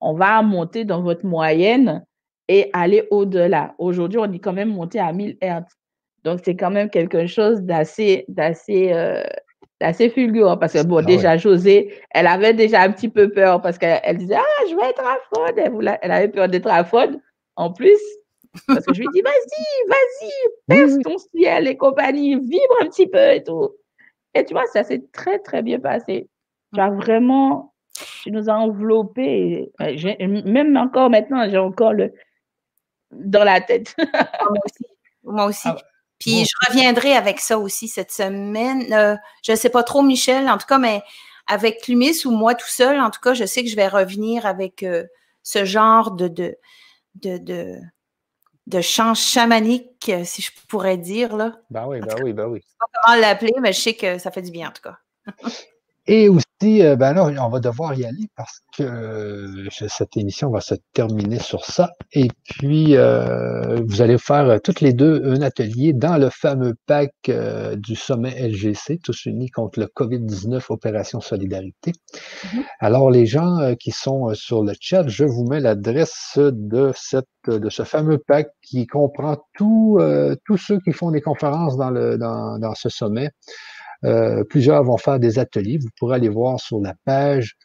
on va monter dans votre moyenne et aller au-delà. Aujourd'hui, on est quand même monté à 1000 hertz. Donc, c'est quand même quelque chose d'assez, d'assez, euh, d'assez fulgurant parce que, bon, ah déjà, José, elle avait déjà un petit peu peur parce qu'elle disait, ah, je vais être à faune. Elle, avait peur d'être à en plus. Parce que je lui dis, vas-y, vas-y, perce ton ciel et compagnie, vibre un petit peu et tout. Et tu vois, ça s'est très, très bien passé. Tu as vraiment, tu nous as enveloppés. Même encore maintenant, j'ai encore le dans la tête. Moi aussi. Moi aussi. Ah puis je reviendrai avec ça aussi cette semaine. Euh, je ne sais pas trop, Michel, en tout cas, mais avec Clumis ou moi tout seul, en tout cas, je sais que je vais revenir avec euh, ce genre de, de, de, de, de chant chamanique, si je pourrais dire. Là. Ben oui, ben oui, ben oui. Je ne sais pas comment l'appeler, mais je sais que ça fait du bien, en tout cas. *laughs* Et aussi, euh, ben là, on va devoir y aller parce que euh, cette émission va se terminer sur ça. Et puis, euh, vous allez faire toutes les deux un atelier dans le fameux pack du sommet LGC, tous unis contre le COVID-19, Opération Solidarité. Mm-hmm. Alors, les gens qui sont sur le chat, je vous mets l'adresse de cette de ce fameux pack qui comprend tous ceux qui font des conférences dans, le, dans, dans ce sommet. Euh, plusieurs vont faire des ateliers. Vous pourrez aller voir sur la page.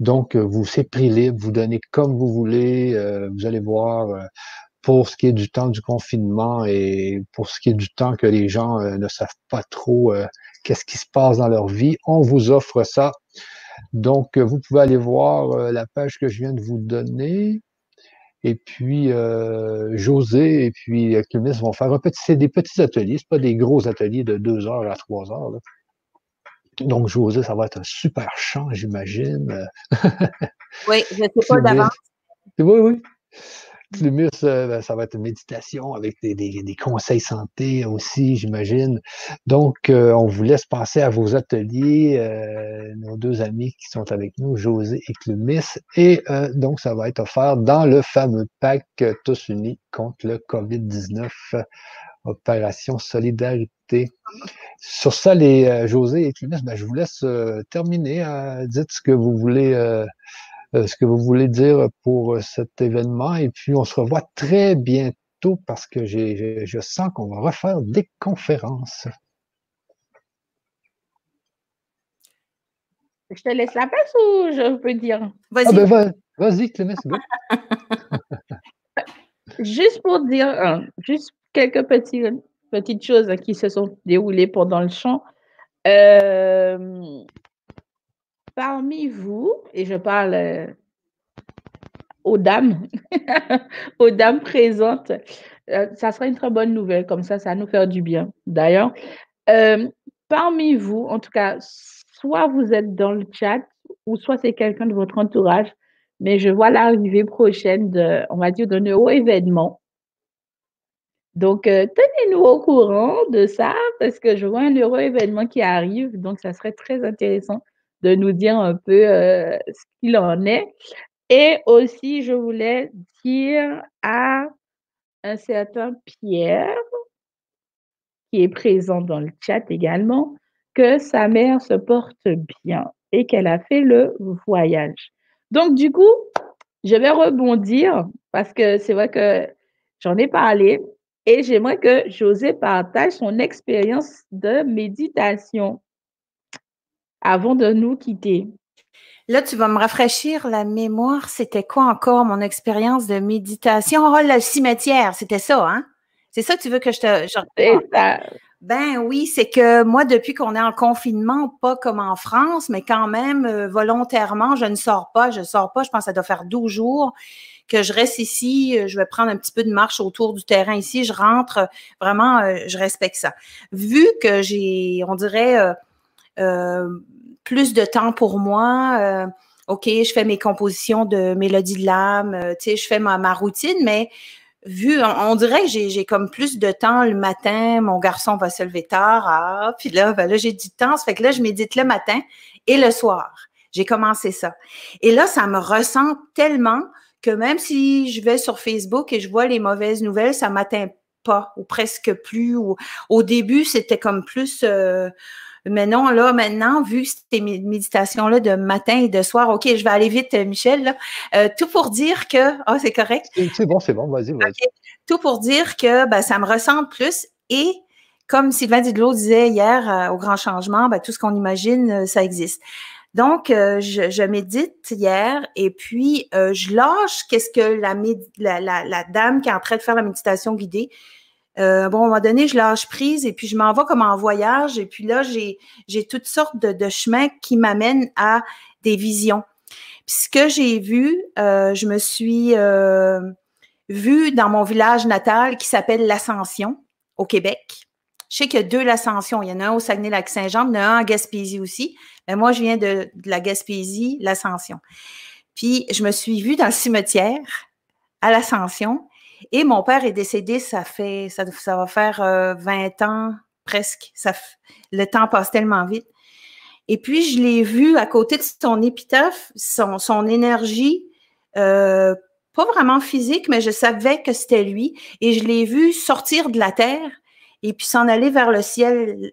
Donc, euh, vous, c'est prix libre. Vous donnez comme vous voulez. Euh, vous allez voir pour ce qui est du temps du confinement et pour ce qui est du temps que les gens ne savent pas trop qu'est-ce qui se passe dans leur vie. On vous offre ça. Donc, vous pouvez aller voir la page que je viens de vous donner. Et puis, euh, José et puis Clémis vont faire un petit, c'est des petits ateliers, c'est pas des gros ateliers de deux heures à trois heures. Donc, José, ça va être un super chant, j'imagine. oui, je ne sais pas *laughs* d'avance. Oui, oui. Clumus, euh, ben, ça va être une méditation avec des, conseils santé aussi, j'imagine. Donc, euh, on vous laisse passer à vos ateliers, euh, nos deux amis qui sont avec nous, José et Clumis. Et donc, ça va être offert dans le fameux pack Tous unis contre le COVID-19, Opération Solidarité. Sur ça, les José et Clumis, ben, je vous laisse terminer. dites ce que vous voulez euh, ce que vous voulez dire pour euh, cet événement. Et puis, on se revoit très bientôt parce que je sens qu'on va refaire des conférences. Je te laisse la place ou je peux dire? Vas-y. Ah ben, vas-y, Clémence. *laughs* juste pour dire, euh, juste quelques petites choses qui se sont déroulées pendant le chant. Euh, parmi vous, et je parle euh, aux dames, *laughs* aux dames présentes, euh, ça sera une très bonne nouvelle, comme ça, ça va nous faire du bien. D'ailleurs, euh, parmi vous, en tout cas, soit vous êtes dans le chat, ou soit c'est quelqu'un de votre entourage, mais je vois l'arrivée prochaine de, on va dire, d'un euro événement. Donc, tenez-nous au courant de ça parce que je vois un euro événement qui arrive. Donc, ça serait très intéressant de nous dire un peu euh, ce qu'il en est. Et aussi, je voulais dire à un certain Pierre, qui est présent dans le chat également, que sa mère se porte bien et qu'elle a fait le voyage. Donc, du coup, je vais rebondir parce que c'est vrai que j'en ai parlé et j'aimerais que José partage son expérience de méditation avant de nous quitter. Là, tu vas me rafraîchir la mémoire. C'était quoi encore mon expérience de méditation? Oh, le cimetière, c'était ça, hein? C'est ça que tu veux que je te. Ben oui, c'est que moi, depuis qu'on est en confinement, pas comme en France, mais quand même, euh, volontairement, je ne sors pas. Je ne sors pas. Je pense que ça doit faire 12 jours que je reste ici. Euh, je vais prendre un petit peu de marche autour du terrain ici. Je rentre. Vraiment, euh, je respecte ça. Vu que j'ai, on dirait, plus de temps pour moi. Euh, OK, je fais mes compositions de mélodie de l'âme, euh, tu sais, je fais ma, ma routine, mais vu, on, dirait que j'ai comme plus de temps le matin, mon garçon va se lever tard, ah, puis là, ben là j'ai du temps, ça fait que là, je médite le matin et le soir. J'ai commencé ça. Et là, ça me ressent tellement que même si je vais sur Facebook et je vois les mauvaises nouvelles, ça m'atteint pas ou presque plus. Ou, au début, c'était comme plus... Euh, mais non, là, maintenant, vu ces méditations-là de matin et de soir, OK, je vais aller vite, Michel, euh, tout pour dire que. Ah, c'est correct? C'est bon, c'est bon, vas-y, vas-y. Tout pour dire que ben, ça me ressemble plus et comme Sylvain Didlot disait hier euh, au Grand Changement, ben, tout ce qu'on imagine, euh, ça existe. Donc, je, médite hier et puis je lâche qu'est-ce que la, la, la, la, dame qui est en train de faire la méditation guidée, euh, bon, à un moment donné, je lâche prise et puis je m'en vais comme en voyage. Et puis là, j'ai, toutes sortes de, chemins qui m'amènent à des visions. Puis ce que j'ai vu, euh, je me suis euh, vue dans mon village natal qui s'appelle l'Ascension au Québec. Je sais qu'il y a deux l'Ascension. Il y en a un au Saguenay-Lac-Saint-Jean, il y en a un en Gaspésie aussi. Mais moi, je viens de la Gaspésie, l'Ascension. Puis je me suis vue dans le cimetière à l'Ascension et mon père est décédé, ça fait, ça, va faire 20 euh, ans presque. Le temps passe tellement vite. Et puis, je l'ai vu à côté de son épitaphe, son, son énergie, euh, pas vraiment physique, mais je savais que c'était lui. Et je l'ai vu sortir de la terre et puis s'en aller vers le ciel.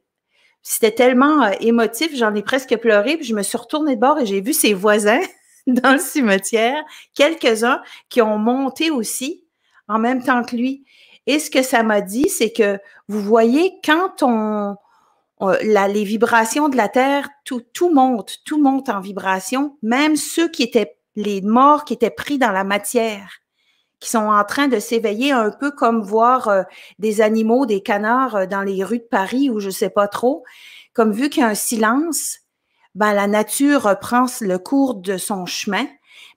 C'était tellement euh, émotif, j'en ai presque pleuré. Puis je me suis retournée de bord et j'ai vu ses voisins *laughs* dans le cimetière, quelques-uns qui ont monté aussi en même temps que lui. Et ce que ça m'a dit, c'est que vous voyez, quand on, les vibrations de la Terre, tout, tout monte, tout monte en vibration, même ceux qui étaient les morts qui étaient pris dans la matière, qui sont en train de s'éveiller un peu comme voir euh, des animaux, des canards euh, dans les rues de Paris ou je sais pas trop, comme vu qu'il y a un silence, ben la nature reprend le cours de son chemin,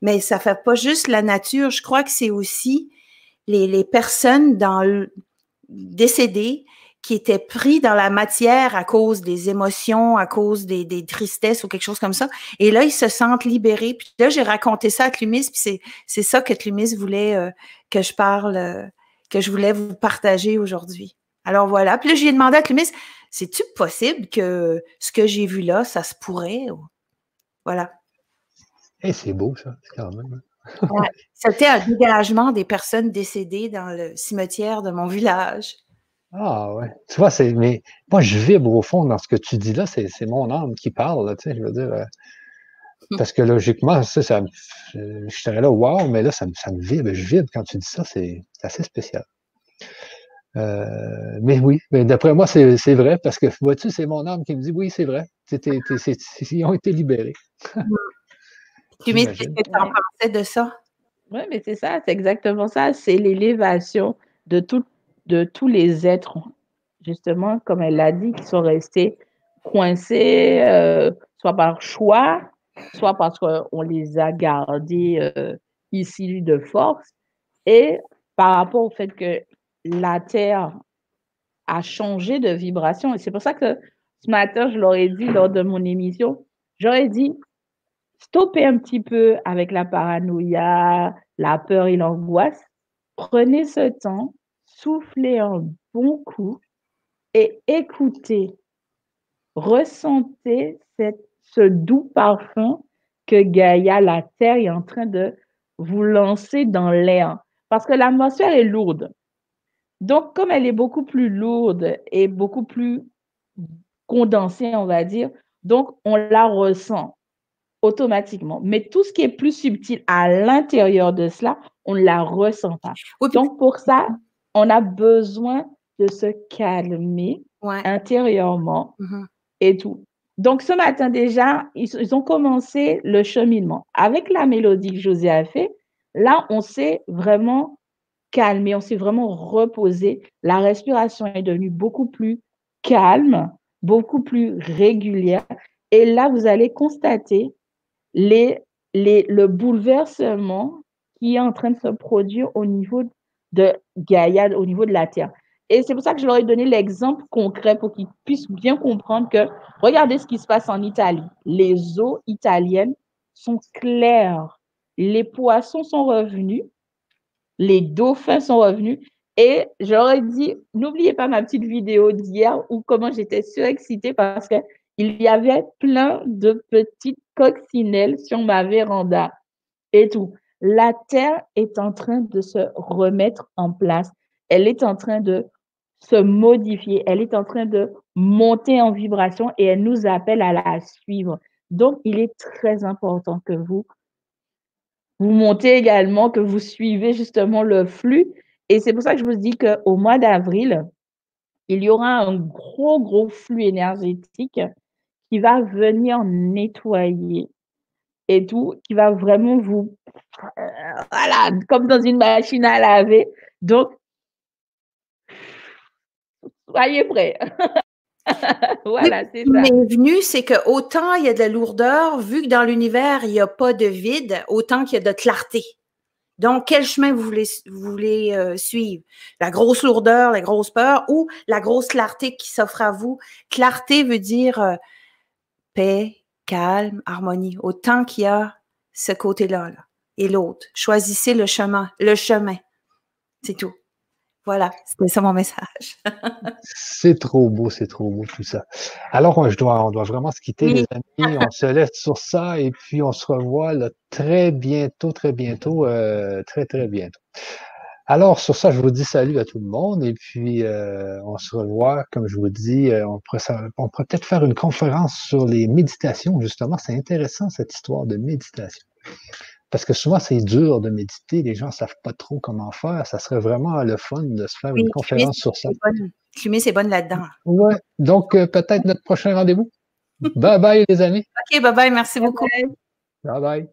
mais ça fait pas juste la nature, je crois que c'est aussi les, personnes décédées qui étaient pris dans la matière à cause des émotions, à cause des, tristesses ou quelque chose comme ça. Et là, ils se sentent libérés. Puis là, j'ai raconté ça à Clumis, puis c'est, ça que Clumis voulait euh, que je parle, euh, que je voulais vous partager aujourd'hui. Alors voilà. Puis là, j'ai demandé à Clumis, c'est-tu possible que ce que j'ai vu là, ça se pourrait? Voilà. Et eh, c'est beau, ça, quand même. Hein. c'était un dégagement des personnes décédées dans le cimetière de mon village. Ah ouais. Tu vois, c'est. Mais moi, je vibre au fond dans ce que tu dis là, c'est mon âme qui parle, tu. Euh, hum. parce que logiquement, ça, je serais là, wow, mais là, ça, me vibre, je vibre quand tu dis ça, c'est assez spécial. Euh, mais oui, d'après moi, c'est vrai, parce que vois-tu, c'est mon âme qui me dit oui, c'est vrai. ils ont été libérés. Tu mets ce que tu en pensais de ça? Oui, mais c'est ça, c'est exactement ça. C'est l'élévation de de tous les êtres, justement, comme elle l'a dit, qui sont restés coincés, euh, soit par choix, soit parce qu'on les a gardés euh, ici de force, et par rapport au fait que la Terre a changé de vibration. Et c'est pour ça que ce matin, je leur ai dit lors de mon émission, j'aurais dit, stoppez un petit peu avec la paranoïa, la peur et l'angoisse. Prenez ce temps soufflez un bon coup et écoutez, ressentez ce doux parfum que Gaïa, la Terre, est en train de vous lancer dans l'air. Parce que l'atmosphère est lourde. Donc, comme elle est beaucoup plus lourde et beaucoup plus condensée, on va dire, donc on la ressent automatiquement. Mais tout ce qui est plus subtil à l'intérieur de cela, on ne la ressent pas. Donc, pour ça, on a besoin de se calmer intérieurement mm-hmm. et tout. Donc, ce matin déjà, ils, ont commencé le cheminement. Avec la mélodie que José a fait, là, on s'est vraiment calmé, on s'est vraiment reposé. La respiration est devenue beaucoup plus calme, beaucoup plus régulière. Et là, vous allez constater les, le bouleversement qui est en train de se produire au niveau de Gaïa au niveau de la Terre. Et c'est pour ça que je leur ai donné l'exemple concret pour qu'ils puissent bien comprendre que regardez ce qui se passe en Italie. Les eaux italiennes sont claires. Les poissons sont revenus. Les dauphins sont revenus. Et j'aurais dit, n'oubliez pas ma petite vidéo d'hier où comment j'étais surexcitée parce qu'il y avait plein de petites coccinelles sur ma véranda et tout la Terre est en train de se remettre en place. Elle est en train de se modifier. Elle est en train de monter en vibration et elle nous appelle à la suivre. Donc, il est très important que vous vous montez également, que vous suivez justement le flux. Et c'est pour ça que je vous dis qu'au mois d'avril, il y aura un gros, gros flux énergétique qui va venir nettoyer et tout, qui va vraiment vous, euh, voilà, comme dans une machine à laver. Donc, soyez prêts. *laughs* voilà, c'est ça. est venu, c'est que autant il y a de la lourdeur, vu que dans l'univers, il n'y a pas de vide, autant qu'il y a de clarté. Donc, quel chemin vous voulez, vous voulez euh, suivre? La grosse lourdeur, la grosse peur ou la grosse clarté qui s'offre à vous? Clarté veut dire euh, paix, calme, harmonie, autant qu'il y a ce côté-là et l'autre. Choisissez le chemin, le chemin. C'est tout. Voilà, c'était ça mon message. *laughs* c'est trop beau, c'est trop beau tout ça. Alors, je dois, on doit vraiment se quitter, les amis. On se laisse sur ça et puis on se revoit très bientôt, très bientôt, euh, très, très bientôt. Alors, sur ça, je vous dis salut à tout le monde et puis euh, on se revoit, comme je vous dis, euh, on pourrait, on pourrait peut-être faire une conférence sur les méditations, justement. C'est intéressant cette histoire de méditation. Parce que souvent, c'est dur de méditer, les gens ne savent pas trop comment faire. Ça serait vraiment le fun de se faire une conférence sur ça. Fumée, c'est bonne là-dedans. Ouais. Donc, euh, peut-être notre prochain rendez-vous. *laughs* bye bye, les amis. OK, bye bye. Merci beaucoup. Bye bye.